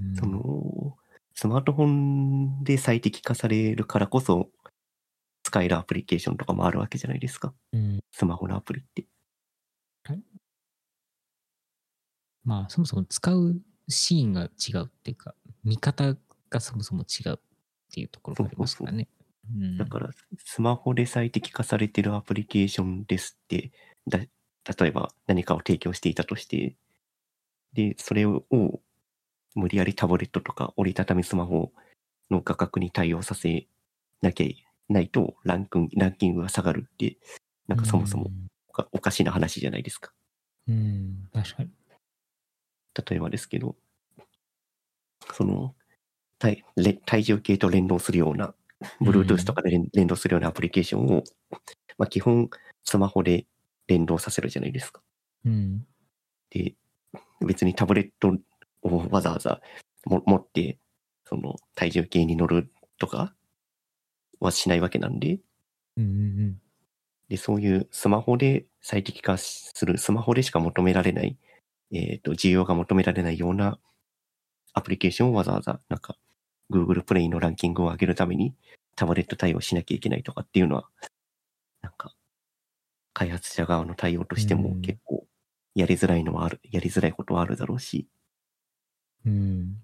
うんその、スマートフォンで最適化されるからこそ、使えるアプリケーションとかもあるわけじゃないですか。うんスマホのアプリって。まあ、そもそも使うシーンが違うっていうか、見方がそもそも違うっていうところがありますからね。うんだから、スマホで最適化されてるアプリケーションですって、だ例えば何かを提供していたとして、で、それを無理やりタブレットとか折りたたみスマホの価格に対応させなきゃいないとランクランキングが下がるって、なんかそもそもおかおかしな話じゃないですか。うん。うん、確かに。例えばですけど、その、体れ体重計と連動するような、Bluetooth とかで連連動するようなアプリケーションを、まあ基本スマホで連動させるじゃないですか。うん。で、別にタブレットをわざわざも持って、その体重計に乗るとかはしないわけなんで、うんうんで、そういうスマホで最適化する、スマホでしか求められない、えっ、と、需要が求められないようなアプリケーションをわざわざ、なんか、Google プレイのランキングを上げるためにタブレット対応しなきゃいけないとかっていうのは、なんか、開発者側の対応としてもうん。結構、やりづらいのはある、やりづらいことはあるだろうし、うん。うん。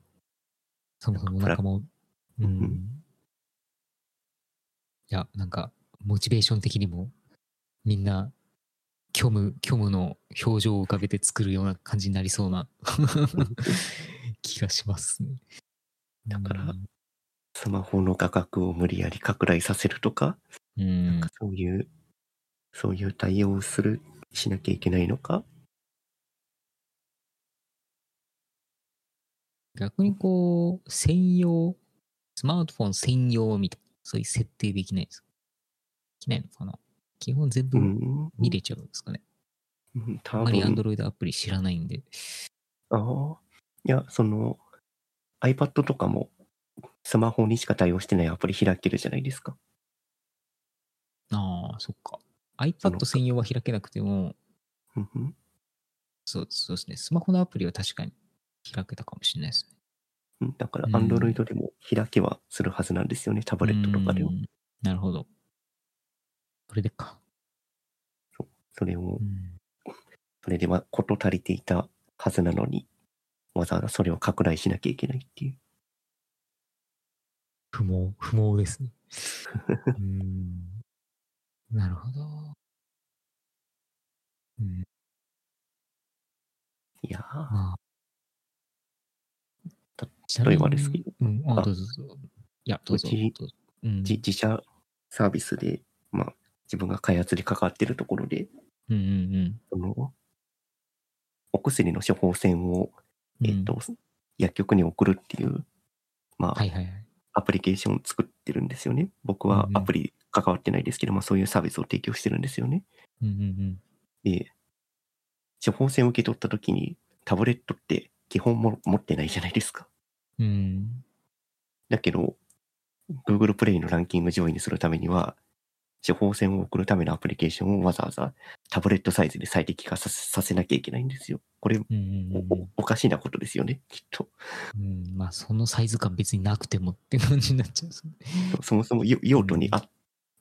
そもそもなんかもう、んん。いや、なんか、モチベーション的にも、みんな、虚無、虚無の表情を浮かべて作るような感じになりそうな 気がしますね。だからうんスマホの価格を無理やり拡大させるとか、うんなんかそういう、そういう対応をする、しなきゃいけないのか、逆にこう、専用、スマートフォン専用みたいな、そういう設定できないですかできないのかな？基本全部うん。見れちゃうんですかね。うん多あんまり分 Android アプリ知らないんで。ああ。いや、その、iPad とかも、スマホにしか対応してないアプリ開けるじゃないですか。ああ、そっか。iPad 専用は開けなくても、うんうんそうそうですね。スマホのアプリは確かに開けたかもしれないですね。うんだから、うん Android でも開けはするはずなんですよね、タブレットとかでもう。んなるほど。それでか。それをう、んそれでは事足りていたはずなのに、わざわざそれを拡大しなきゃいけないっていう。不毛、不毛ですね。うん。なるほど。うん、いやー、まあ。例えばですけどうん、あ、あどうぞどうぞ。いや、どうぞ。う自社サービスで、まあ、自分が開発に関わってるところで、うんうんその、お薬の処方箋を、うん。えっ、と、薬局に送るっていう、まあ、はいはいはい。アプリケーションを作ってるんですよね。僕はうんうんアプリ関わってないですけど、まあそういうサービスを提供してるんですよね。うんうんで、処方箋を受け取った時にタブレットって基本も持ってないじゃないですか。うん。うん。だけど、Google プレイのランキング上位にするためには、処方箋を送るためのアプリケーションをわざわざタブレットサイズで最適化させなきゃいけないんですよ。これ、うんうんうんおかしなことですよね、きっと。うん、まあ、そのサイズ感別になくてもって感じになっちゃう。そそもそもよ用途にあ、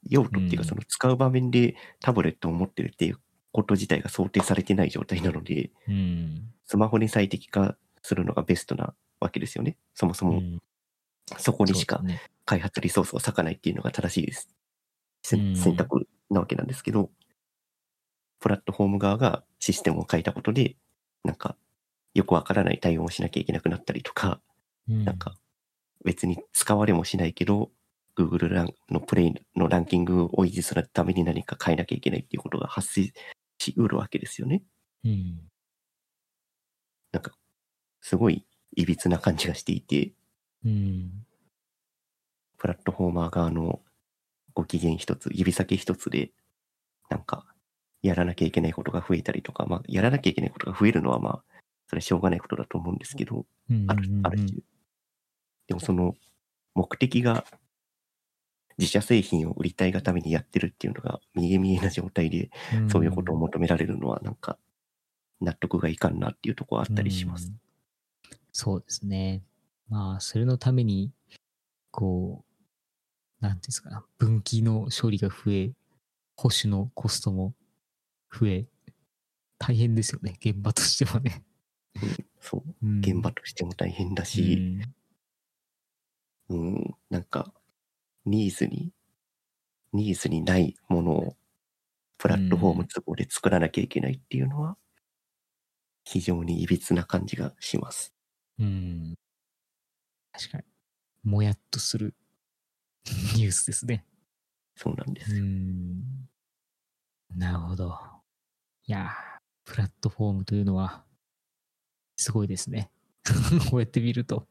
用途っていうか、うんその使う場面でタブレットを持ってるっていうこと自体が想定されてない状態なので、うん。スマホに最適化するのがベストなわけですよね。そもそうもんそこにしか。開発リソースを割かないっていうのが正しいです。せうん選択なわけなんですけど、プラットフォーム側がシステムを変えたことで、なんか、よくわからない対応をしなきゃいけなくなったりとか、うんなんか、別に使われもしないけど、Google ランのプレイのランキングを維持するために何か変えなきゃいけないっていうことが発生しうるわけですよね。うん。なんか、すごい歪な感じがしていて、うん。プラットフォーマー側のご機嫌一つ、指先一つで、なんか、やらなきゃいけないことが増えたりとか、まあ、やらなきゃいけないことが増えるのは、まあ、それはしょうがないことだと思うんですけど、うん。ある、ある種。でもその、目的が、自社製品を売りたいがためにやってるっていうのが見え見えな状態で、うんそういうことを求められるのは、なんか、納得がいかんなっていうところはあったりします。うんそうですね。まあ、それのために、こう、なんていうんですかな、分岐の処理が増え、保守のコストも増え、大変ですよね、現場としてはね。そう。うん現場としても大変だうし、んうん、なんか、ニーズに、ニーズにないものを、プラットフォーム都合で作らなきゃいけないっていうのは、非常に歪な感じがします。うん。確かに。もやっとする ニュースですね。そうなんですうよ。ん。なるほど。いやー、プラットフォームというのは、すごいですね。こうやって見ると。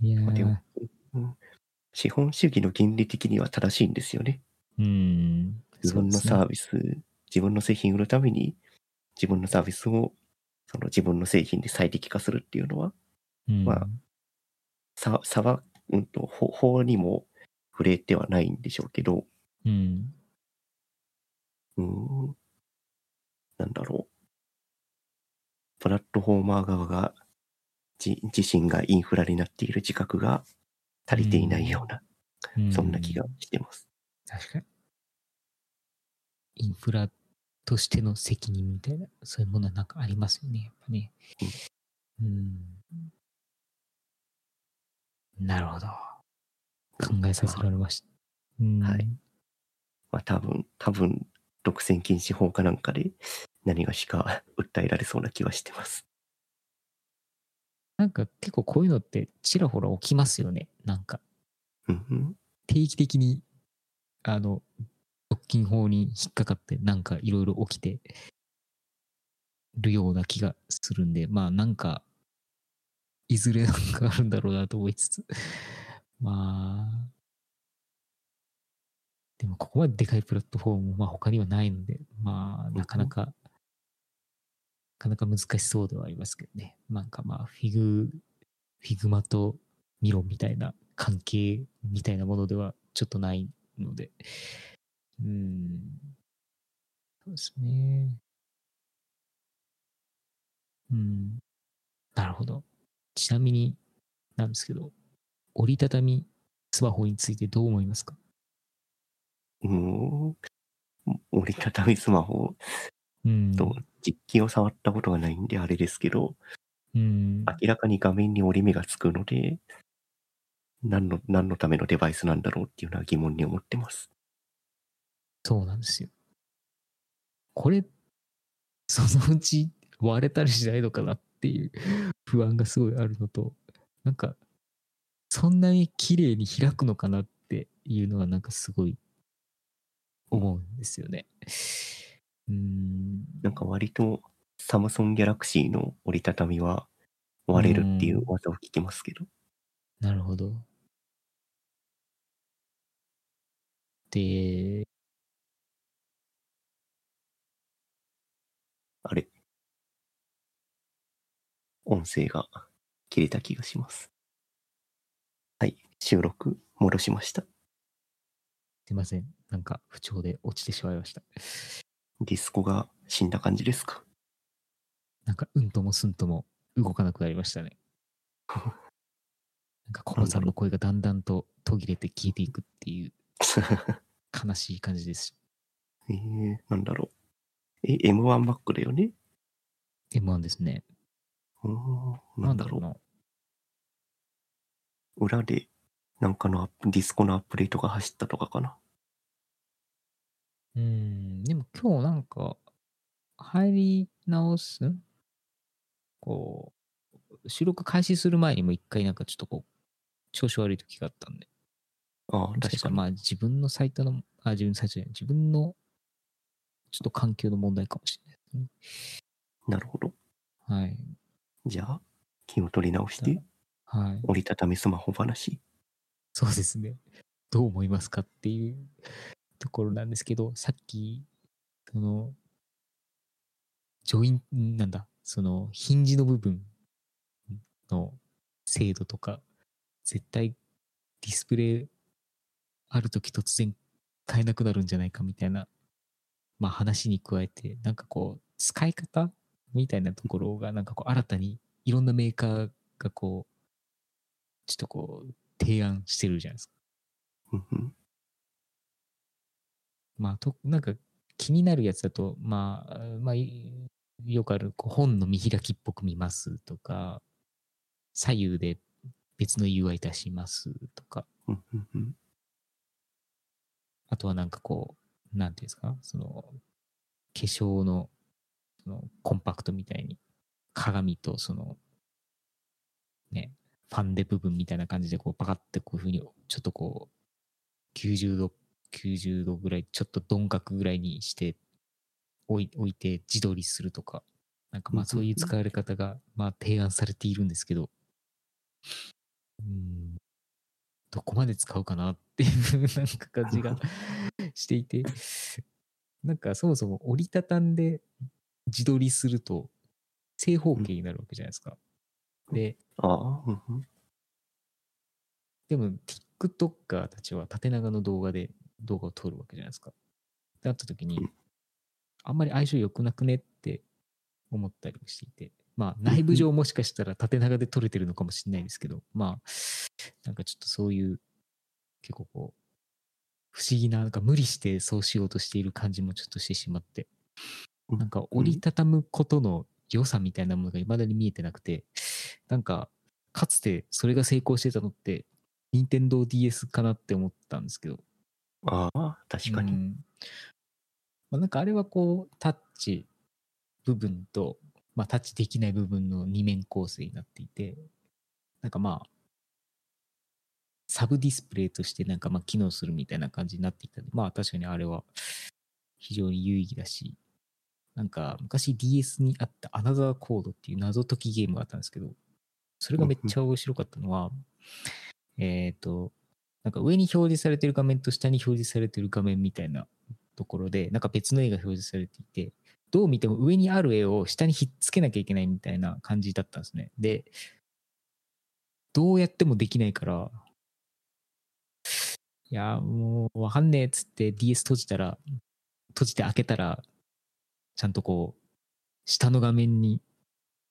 いやでも、うん資本主義の原理的には正しいんですよね。うん。自分のサービス、自分の製品売るために、自分のサービスを、その自分の製品で最適化するっていうのは、うんまあさ差は、うんと、法法にも触れてはないんでしょうけど、うん。うーん、なんだろう。プラットフォーマー側が、じ自身がインフラになっている自覚が足りていないような、うそんな気がしてます。確かに。インフラとしての責任みたいな、そういうものはなんかありますよね、やっぱね。うん。なるほど。考えさせられました。うん。はいまあ多分、多分、独占禁止法かなんかで何がしか 訴えられそうな気はしてます。なんか結構こういうのってちらほら起きますよね。なんかうんうん。定期的に、あの、独禁法に引っかかってなんかいろいろ起きてるような気がするんで、まあなんか、いずれなんかあるんだろうなと思いつつ、まあ、でもここまででかいプラットフォームもまあ他にはないので、まあなかなか、なかなか難しそうではありますけどね。なんかまあ Fig、Figma と Miro みたいな関係みたいなものではちょっとないので、うん、そうですね。うん、なるほど。ちなみになんですけど、折りたたみスマホについてどう思いますか？うーん。折りたたみスマホうん。と実機を触ったことがないんであれですけど、うん。明らかに画面に折り目がつくので、何の、何のためのデバイスなんだろうっていうのは疑問に思ってます。そうなんですよ。これ、そのうち割れたりしないのかなっていう不安がすごいあるのと、なんか、そんなに綺麗に開くのかなっていうのはなんかすごい思うんですよね。うーん。なんか割とサムソンギャラクシーの折りたたみは割れるっていう技を聞きますけど。なるほど。で、あれ音声が切れた気がします。はい、収録戻しました。すいません。なんか不調で落ちてしまいました。ディスコが死んだ感じですか？なんかうんともすんとも動かなくなりましたね。なんかコロさんの声がだんだんと途切れて消えていくっていう 悲しい感じです。えー、なんだろう。え、M1 バックだよね？M1 ですね。うーん、ななんんだろう。裏でなんかのアップディスコのアップデートが走ったとかかな？うん、でも今日なんか、入り直す？こう、収録開始する前にも一回なんかちょっとこう、調子悪い時があったんで。ああ、確かに。まあ自分のサイトの、あ、自分のサイトじゃない、自分のちょっと環境の問題かもしれないですね。なるほど。はい。じゃあ、気を取り直して、はい。折りたたみスマホ話。そうですね。どう思いますかっていうところなんですけど、さっき、その、ジョイン、なんだ、その、ヒンジの部分の精度とか、絶対ディスプレイあるとき突然変えなくなるんじゃないかみたいな、まあ話に加えて、なんかこう、使い方みたいなところが、なんかこう、新たにいろんなメーカーがこう、ちょっとこう、提案してるじゃないですか。うんうん。まあ、と、なんか気になるやつだと、まあ、まあ、いよくある、こう本の見開きっぽく見ますとか、左右で別の UI 出しますとか、あとはなんかこう、なんていうんですか、その、化粧の、その、コンパクトみたいに、鏡とその、ね、ファンデ部分みたいな感じで、こう、パカってこういうふうに、ちょっとこう、90度、90度ぐらい、ちょっと鈍角ぐらいにして、置い置いて自撮りするとか、なんかまあそういう使われ方が、まあ提案されているんですけど、うん、どこまで使うかなっていうなんか感じがしていて、なんかそもそも折りたたんで自撮りすると正方形になるわけじゃないですか。で、ああ、うんうん。でも TikToker たちは縦長の動画で動画を撮るわけじゃないですか。ってなった時にうん、あんまり相性良くなくねって思ったりもしていて、まあ内部上もしかしたら縦長で撮れてるのかもしれないですけど、まあ、なんかちょっとそういう結構こう、不思議な、なんか無理してそうしようとしている感じもちょっとしてしまって、うんなんか折りたたむことの良さみたいなものが未だに見えてなくて、なんか、かつてそれが成功してたのって、任天堂 DS かなって思ったんですけど。ああ、確かに。うんまあ、なんかあれはこう、タッチ部分と、まあタッチできない部分の二面構成になっていて、なんかまあ、サブディスプレイとしてなんかまあ機能するみたいな感じになっていたんで、まあ確かにあれは非常に有意義だし、なんか昔 DS にあったアナザーコードっていう謎解きゲームがあったんですけど、それがめっちゃ面白かったのは、えっ、と、なんか上に表示されてる画面と下に表示されてる画面みたいなところで、なんか別の絵が表示されていて、どう見ても上にある絵を下にひっつけなきゃいけないみたいな感じだったんですね。で、どうやってもできないから、いや、もうわかんねえっつって DS 閉じたら、閉じて開けたら、ちゃんとこう、下の画面に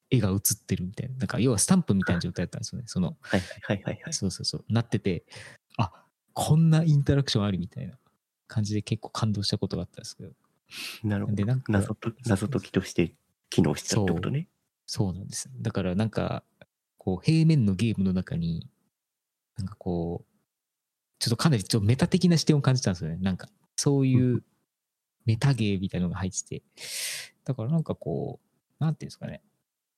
絵が映ってるみたいな。なんか要はスタンプみたいな状態だったんですよね。その、はいはいはいはいはい。そうそうそう、なってて、あこんなインタラクションありみたいな感じで結構感動したことがあったんですけど。なるほど。で、なんか、謎と謎解きとして機能したってことね。そうなんです。だからなんか、こう、平面のゲームの中に、なんかこう、ちょっとかなりちょっとメタ的な視点を感じたんですよね。なんか、そういうメタゲーみたいなのが入ってて。だからなんかこう、なんていうんですかね。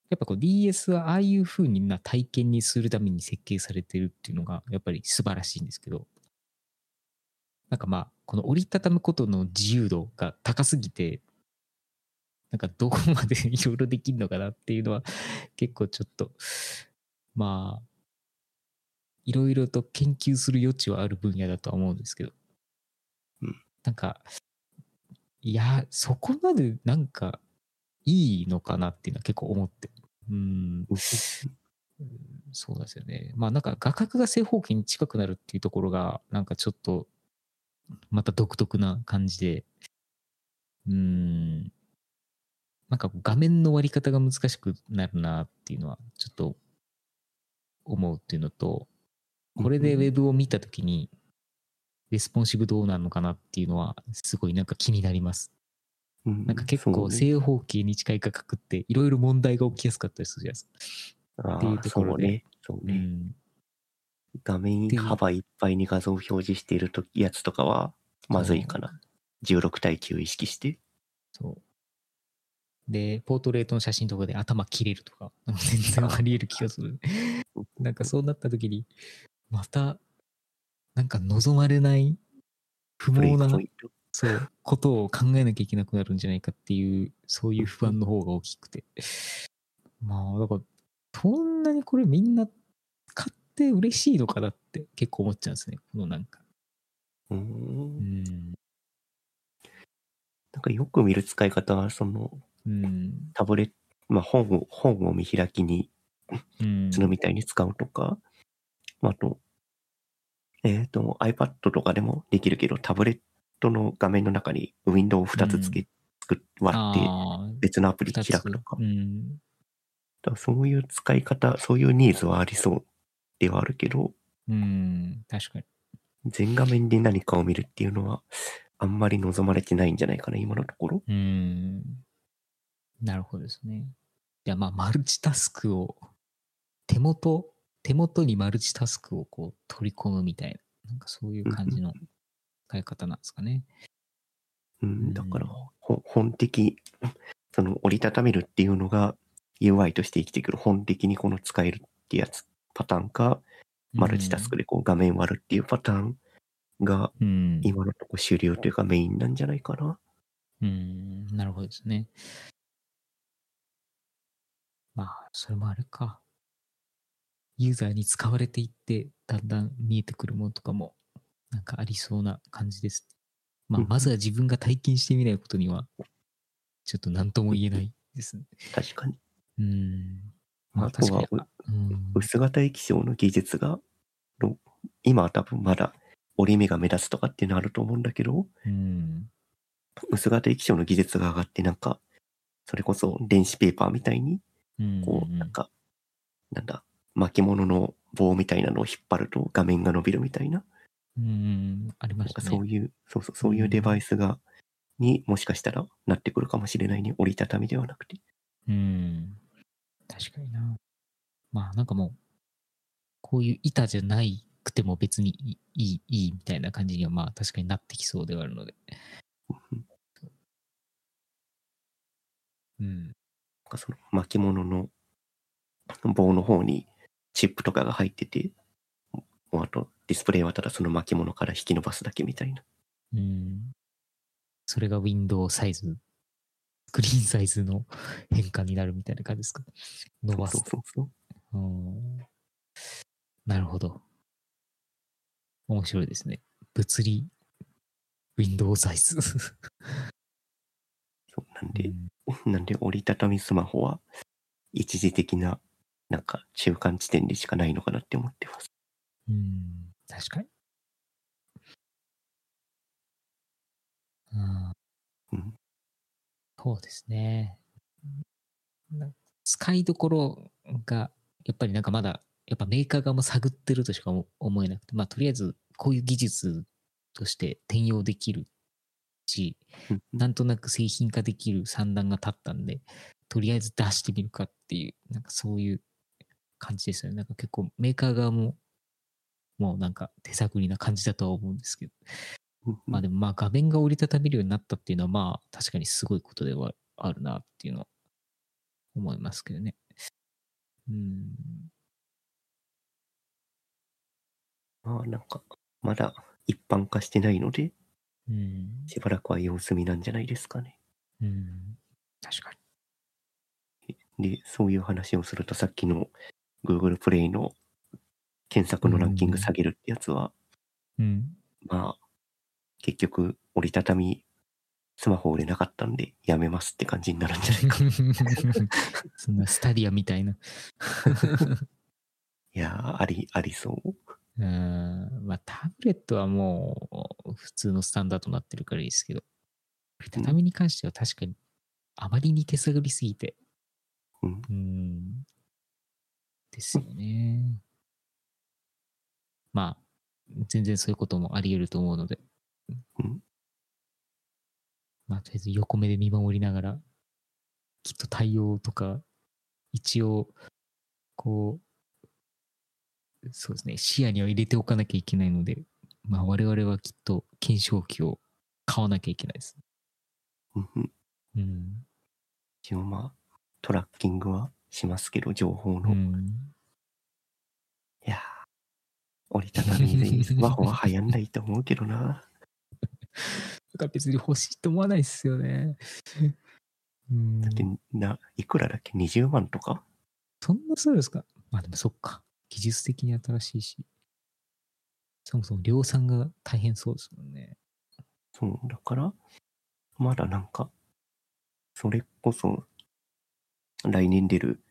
やっぱこう DS はああいう風にな体験にするために設計されてるっていうのがやっぱり素晴らしいんですけど、なんかまあ、この折りたたむことの自由度が高すぎて、なんかどこまで いろいろできるのかなっていうのは結構ちょっと、まあ、いろいろと研究する余地はある分野だとは思うんですけど、うん。なんか、いや、そこまでなんかいいのかなっていうのは結構思って。うん、そうですよね。まあなんか画角が正方形に近くなるっていうところが、なんかちょっと、また独特な感じで、うーん、なんか画面の割り方が難しくなるなっていうのは、ちょっと思うっていうのと、これでウェブを見たときに、レスポンシブどうなるのかなっていうのは、すごいなんか気になります。うんなんか結構正方形に近い画角っていろいろ問題が起きやすかったりするじゃないですか。あっていうあところでそうね。そううね。ん。画面幅いっぱいに画像を表示しているとやつとかは、まずいかな。16対9意識して。そう。で、ポートレートの写真とかで頭切れるとか全然あり得る気がする。なんかそうなった時に、また、なんか望まれない不毛な。そう、ことを考えなきゃいけなくなるんじゃないかっていう、そういう不安の方が大きくて。まあ、だから、そんなにこれみんな買って嬉しいのかなって結構思っちゃうんですね。このなんか。うー。うんん。なんかよく見る使い方は、そのうん。タブレット、まあ本を、本を見開きにうん。するみたいに使うとか、まああと、えっ、と、iPad とかでもできるけど、タブレットの画面の中にウィンドウを2つつけ、作っ割って別のアプリ開くとか。うん。だそういう使い方、そういうニーズはありそうではあるけど、うん。確かに。全画面で何かを見るっていうのは、あんまり望まれてないんじゃないかな、今のところ。うん。なるほどですね。いや、まあ、マルチタスクを、手元、手元にマルチタスクをこう取り込むみたいな、なんかそういう感じの使い方なんですかね。うん、だから、ほ本的、その折りたためるっていうのが UI として生きてくる本的にこの使えるってやつ、パターンか、マルチタスクでこう画面割るっていうパターンがうん。今のところ主流というかメインなんじゃないかな。うん。なるほどですね。まあ、それもあれか。ユーザーに使われていって、だんだん見えてくるものとかも、なんかありそうな感じです。まあ、うんまずは自分が体験してみないことには、ちょっと何とも言えないですね。確かに。うん。まあ、あとは確かに。うん。薄型液晶の技術が、ろ今は多分まだ折り目が目立つとかっていうのあると思うんだけど、うん。薄型液晶の技術が上がってなんか、それこそ電子ペーパーみたいに、うん。こう、なんか、なんだ、巻物の棒みたいなのを引っ張ると画面が伸びるみたいな、うん。ありましたね。かそういう、そうそう、そういうデバイスが、にもしかしたらなってくるかもしれないね。折りたたみではなくて。うん。確かにな。まあなんかもう、こういう板じゃないくても別にいい、いい、いいみたいな感じにはまあ確かになってきそうではあるので。うん。なんかその巻物の棒の方にチップとかが入ってて、もうあとディスプレイはただその巻物から引き伸ばすだけみたいな。うん。それがウィンドウサイズ、スクリーンサイズの変化になるみたいな感じですか？伸ばすそうそうそうそう。うんなるほど。面白いですね。物理、ウィンドウサイズ。そうなんで、うんなんで折りたたみスマホは一時的ななんか中間地点でしかないのかなって思ってます。うん、確かに。うんうんそうですね。な使いどころが、やっぱりなんかまだ、やっぱメーカー側も探ってるとしか思思えなくて、まあとりあえずこういう技術として転用できるし、うんなんとなく製品化できる算段が立ったんで、とりあえず出してみるかっていう、なんかそういう感じですよね。なんか結構メーカー側も、もうなんか手探りな感じだとは思うんですけど。うんまあでもまあ画面が折りたためるようになったっていうのはまあ確かにすごいことではあるなっていうのは思いますけどね。うん。まあなんかまだ一般化してないのでうん。しばらくは様子見なんじゃないですかね。うん。確かで、そういう話をするとさっきの Google プレイの検索のランキング下げるってやつは、に。うん。まあ結局折りたたみスマホ売れなかったんでやめますって感じになるんじゃないか。そんなスタディアみたいな。いやー、あり、ありそう。うん。まあタブレットはもう普通のスタンダードになってるからいいですけど、折りたたみに関しては確かにあまりに手探りすぎて、うん。うん。ですよね。まあ、全然そういうこともあり得ると思うので。うんまあ、とりあえず横目で見守りながら、きっと対応とか、一応、こう、そうですね、視野には入れておかなきゃいけないので、まあ我々はきっと検証機を買わなきゃいけないです。うんうんうん。一応まあ、トラッキングはしますけど、情報の。いうん、やー、折りたたみでスマホは流行んないと思うけどな。なんか別に欲しいと思わないですよね。う んだってな、いくらだっけ ?20 万とか？そんなそうですか？まあでもそっか。技術的に新しいし。そもそも量産が大変そうですもんね。そう、だから、まだなんか、それこそ、来年出る、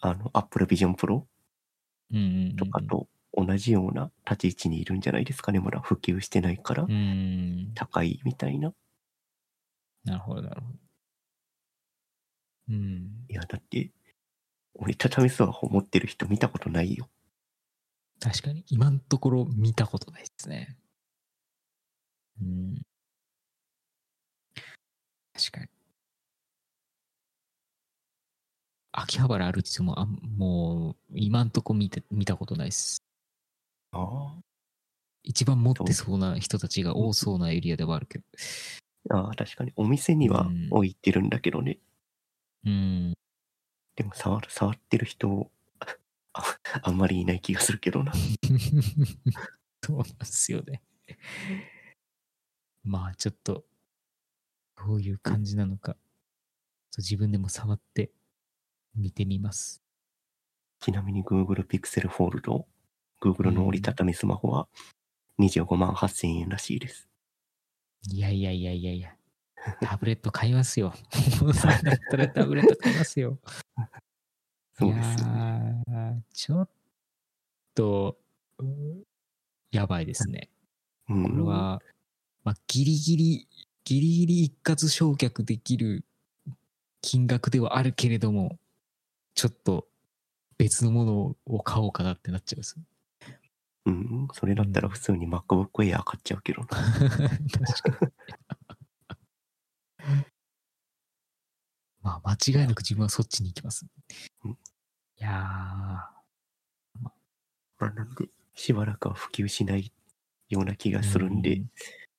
あの、Apple Vision Pro？とかと同じような立ち位置にいるんじゃないですかね。まだ普及してないからう、ん。高いみたいな。なるほど、なるほど。うん。いや、だって、折りたたみスマホ持ってる人見たことないよ。確かに、今のところ見たことないですね。うん。確かに。秋葉原歩いてても、あんもう、今んとこ見て見たことないです。あ一番持ってそうな人たちが多そうなエリアではあるけど。あああ、確かに。お店にはうん置いてるんだけどね。うん。でも触る、触ってる人、ああんまりいない気がするけどな。そうなんですよね。まあちょっと、どういう感じなのか、自分でも触って見てみます。ちなみに Google Pixel Fold、Google の折りたたみスマホは25万8000円らしいです。いやいやいやいやいや、タブレット買いますよ。だったらタブレット買いますよ。そうですよね。いやーちょっと、うんやばいですね。うんこれは、まあ、ギリギリ、ギリギリ一括償却できる金額ではあるけれども、ちょっと別のものを買おうかなってなっちゃうんです。うん、それだったら普通に MacBook Air 買っちゃうけどな。確かに。まあ、間違いなく自分はそっちに行きます。うんいやまあなんで、しばらくは普及しないような気がー。するんで、う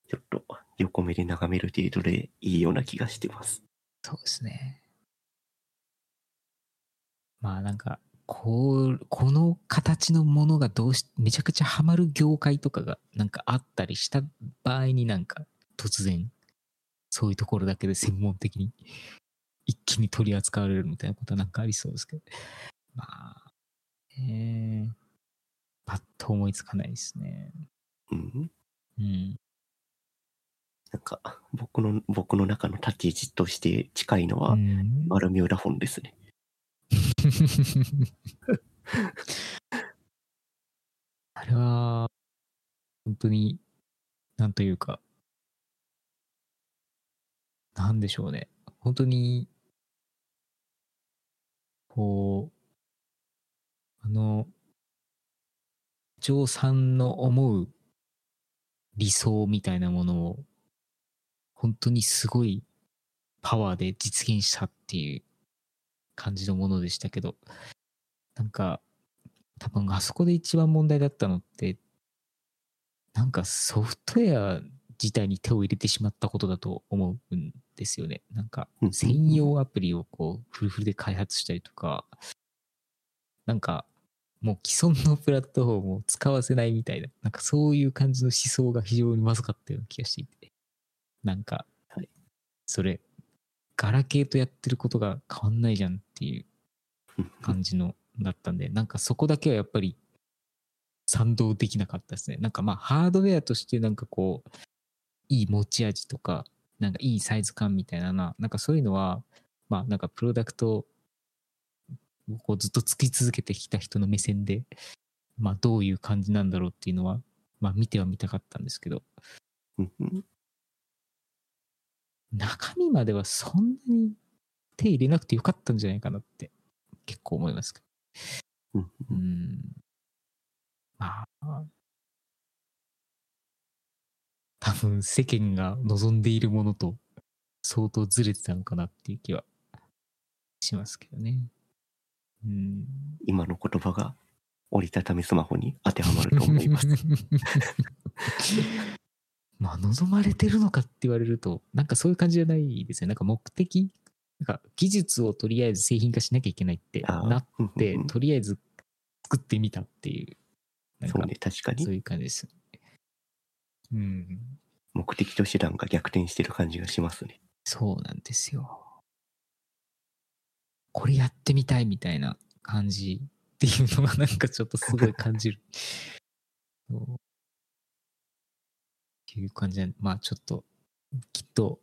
ちょっと横目で眺める程度でいいような気がしてます。そうですね。まあなんか、こう、この形のものがどうし、めちゃくちゃハマる業界とかがなんかあったりした場合になんか突然、そういうところだけで専門的に一気に取り扱われるみたいなことはなんかありそうですけど。まあ、えー、パッと思いつかないですね。うん？うん。なんか、僕の、僕の中の立ち位置として近いのは、うんバルミューダフォンですね。あれは、本当に、なんというか、なんでしょうね。本当に、こう、あの、長さんの思う理想みたいなものを、本当にすごいパワーで実現したっていう感じのものでしたけど、なんか、多分あそこで一番問題だったのって、なんかソフトウェア自体に手を入れてしまったことだと思うんですよね。なんかうん専用アプリをこうフルフルで開発したりとか、なんかもう既存のプラットフォームを使わせないみたいな、なんかそういう感じの思想が非常にまずかったような気がしていて。なんかはい、それ、ガラケーとやってることが変わんないじゃんっていう 感じのだったんで、なんかそこだけはやっぱり賛同できなかったですね。なんかまあハードウェアとしてなんかこう、いい持ち味とか、なんかいいサイズ感みたいなな、なんかそういうのは、まあなんかプロダクトをこうずっと作り続けてきた人の目線で、まあどういう感じなんだろうっていうのは、まあ見てはみたかったんですけど、中身まではそんなに手入れなくてよかったんじゃないかなって結構思いますけど。うん。まあ、多分世間が望んでいるものと相当ずれてたのかなっていう気はしますけどね。うん。今の言葉が折りたたみスマホに当てはまると思います。まあ、望まれてるのかって言われると、なんかそういう感じじゃないですよ。なんか目的、なんか技術をとりあえず製品化しなきゃいけないってなっうんて、とりあえず作ってみたっていう、そうね、確かにそういう感じです。うん。目的と手段が逆転してる感じがしますね。そうなんですよ。これやってみたいみたいな感じっていうのはなんかちょっとすごい感じる。っていう感じで、まあちょっと、きっと、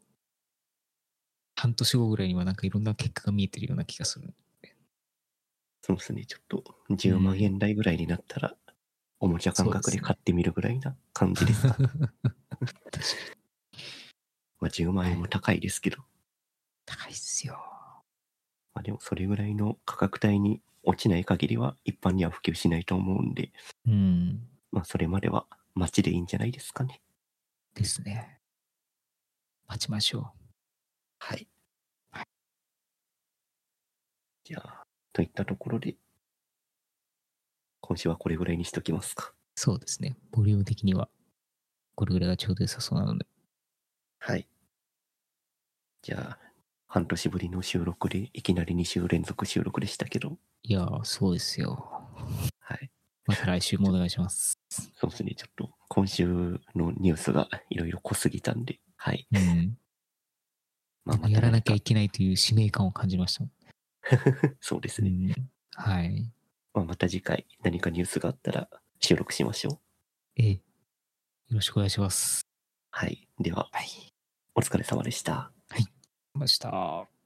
半年後ぐらいにはなんかいろんな結果が見えてるような気がする。そうですね、ちょっと10万円台ぐらいになったら、おもちゃ感覚で買ってみるぐらいな感じです。確かに。まあ10万円も高いですけど、高いっすよ。まあでもそれぐらいの価格帯に落ちない限りは一般には普及しないと思うんで、うん。まあそれまでは待ちでいいんじゃないですかね。ですね。待ちましょはい。じゃあ、といったところで、今週はこれぐらいにしときますか。う。そうですね。ボリューム的には、これぐらいがちょうど良さそうなので。はい。じゃあ、半年ぶりの収録でいきなり2週連続収録でしたけど、いやー、そうですよ。はい。また来週もお願いします。そうですね、ちょっと今週のニュースがいろいろ濃すぎたんで、はい。うん。まあ、でもやらなきゃいけけないという使命感を感じました。そうですね。うん。はい。まあ、また次回何かニュースがあったら収録しましょう。ええ。よろしくお願いします。はい。では、はい。お疲れ様でした。ました。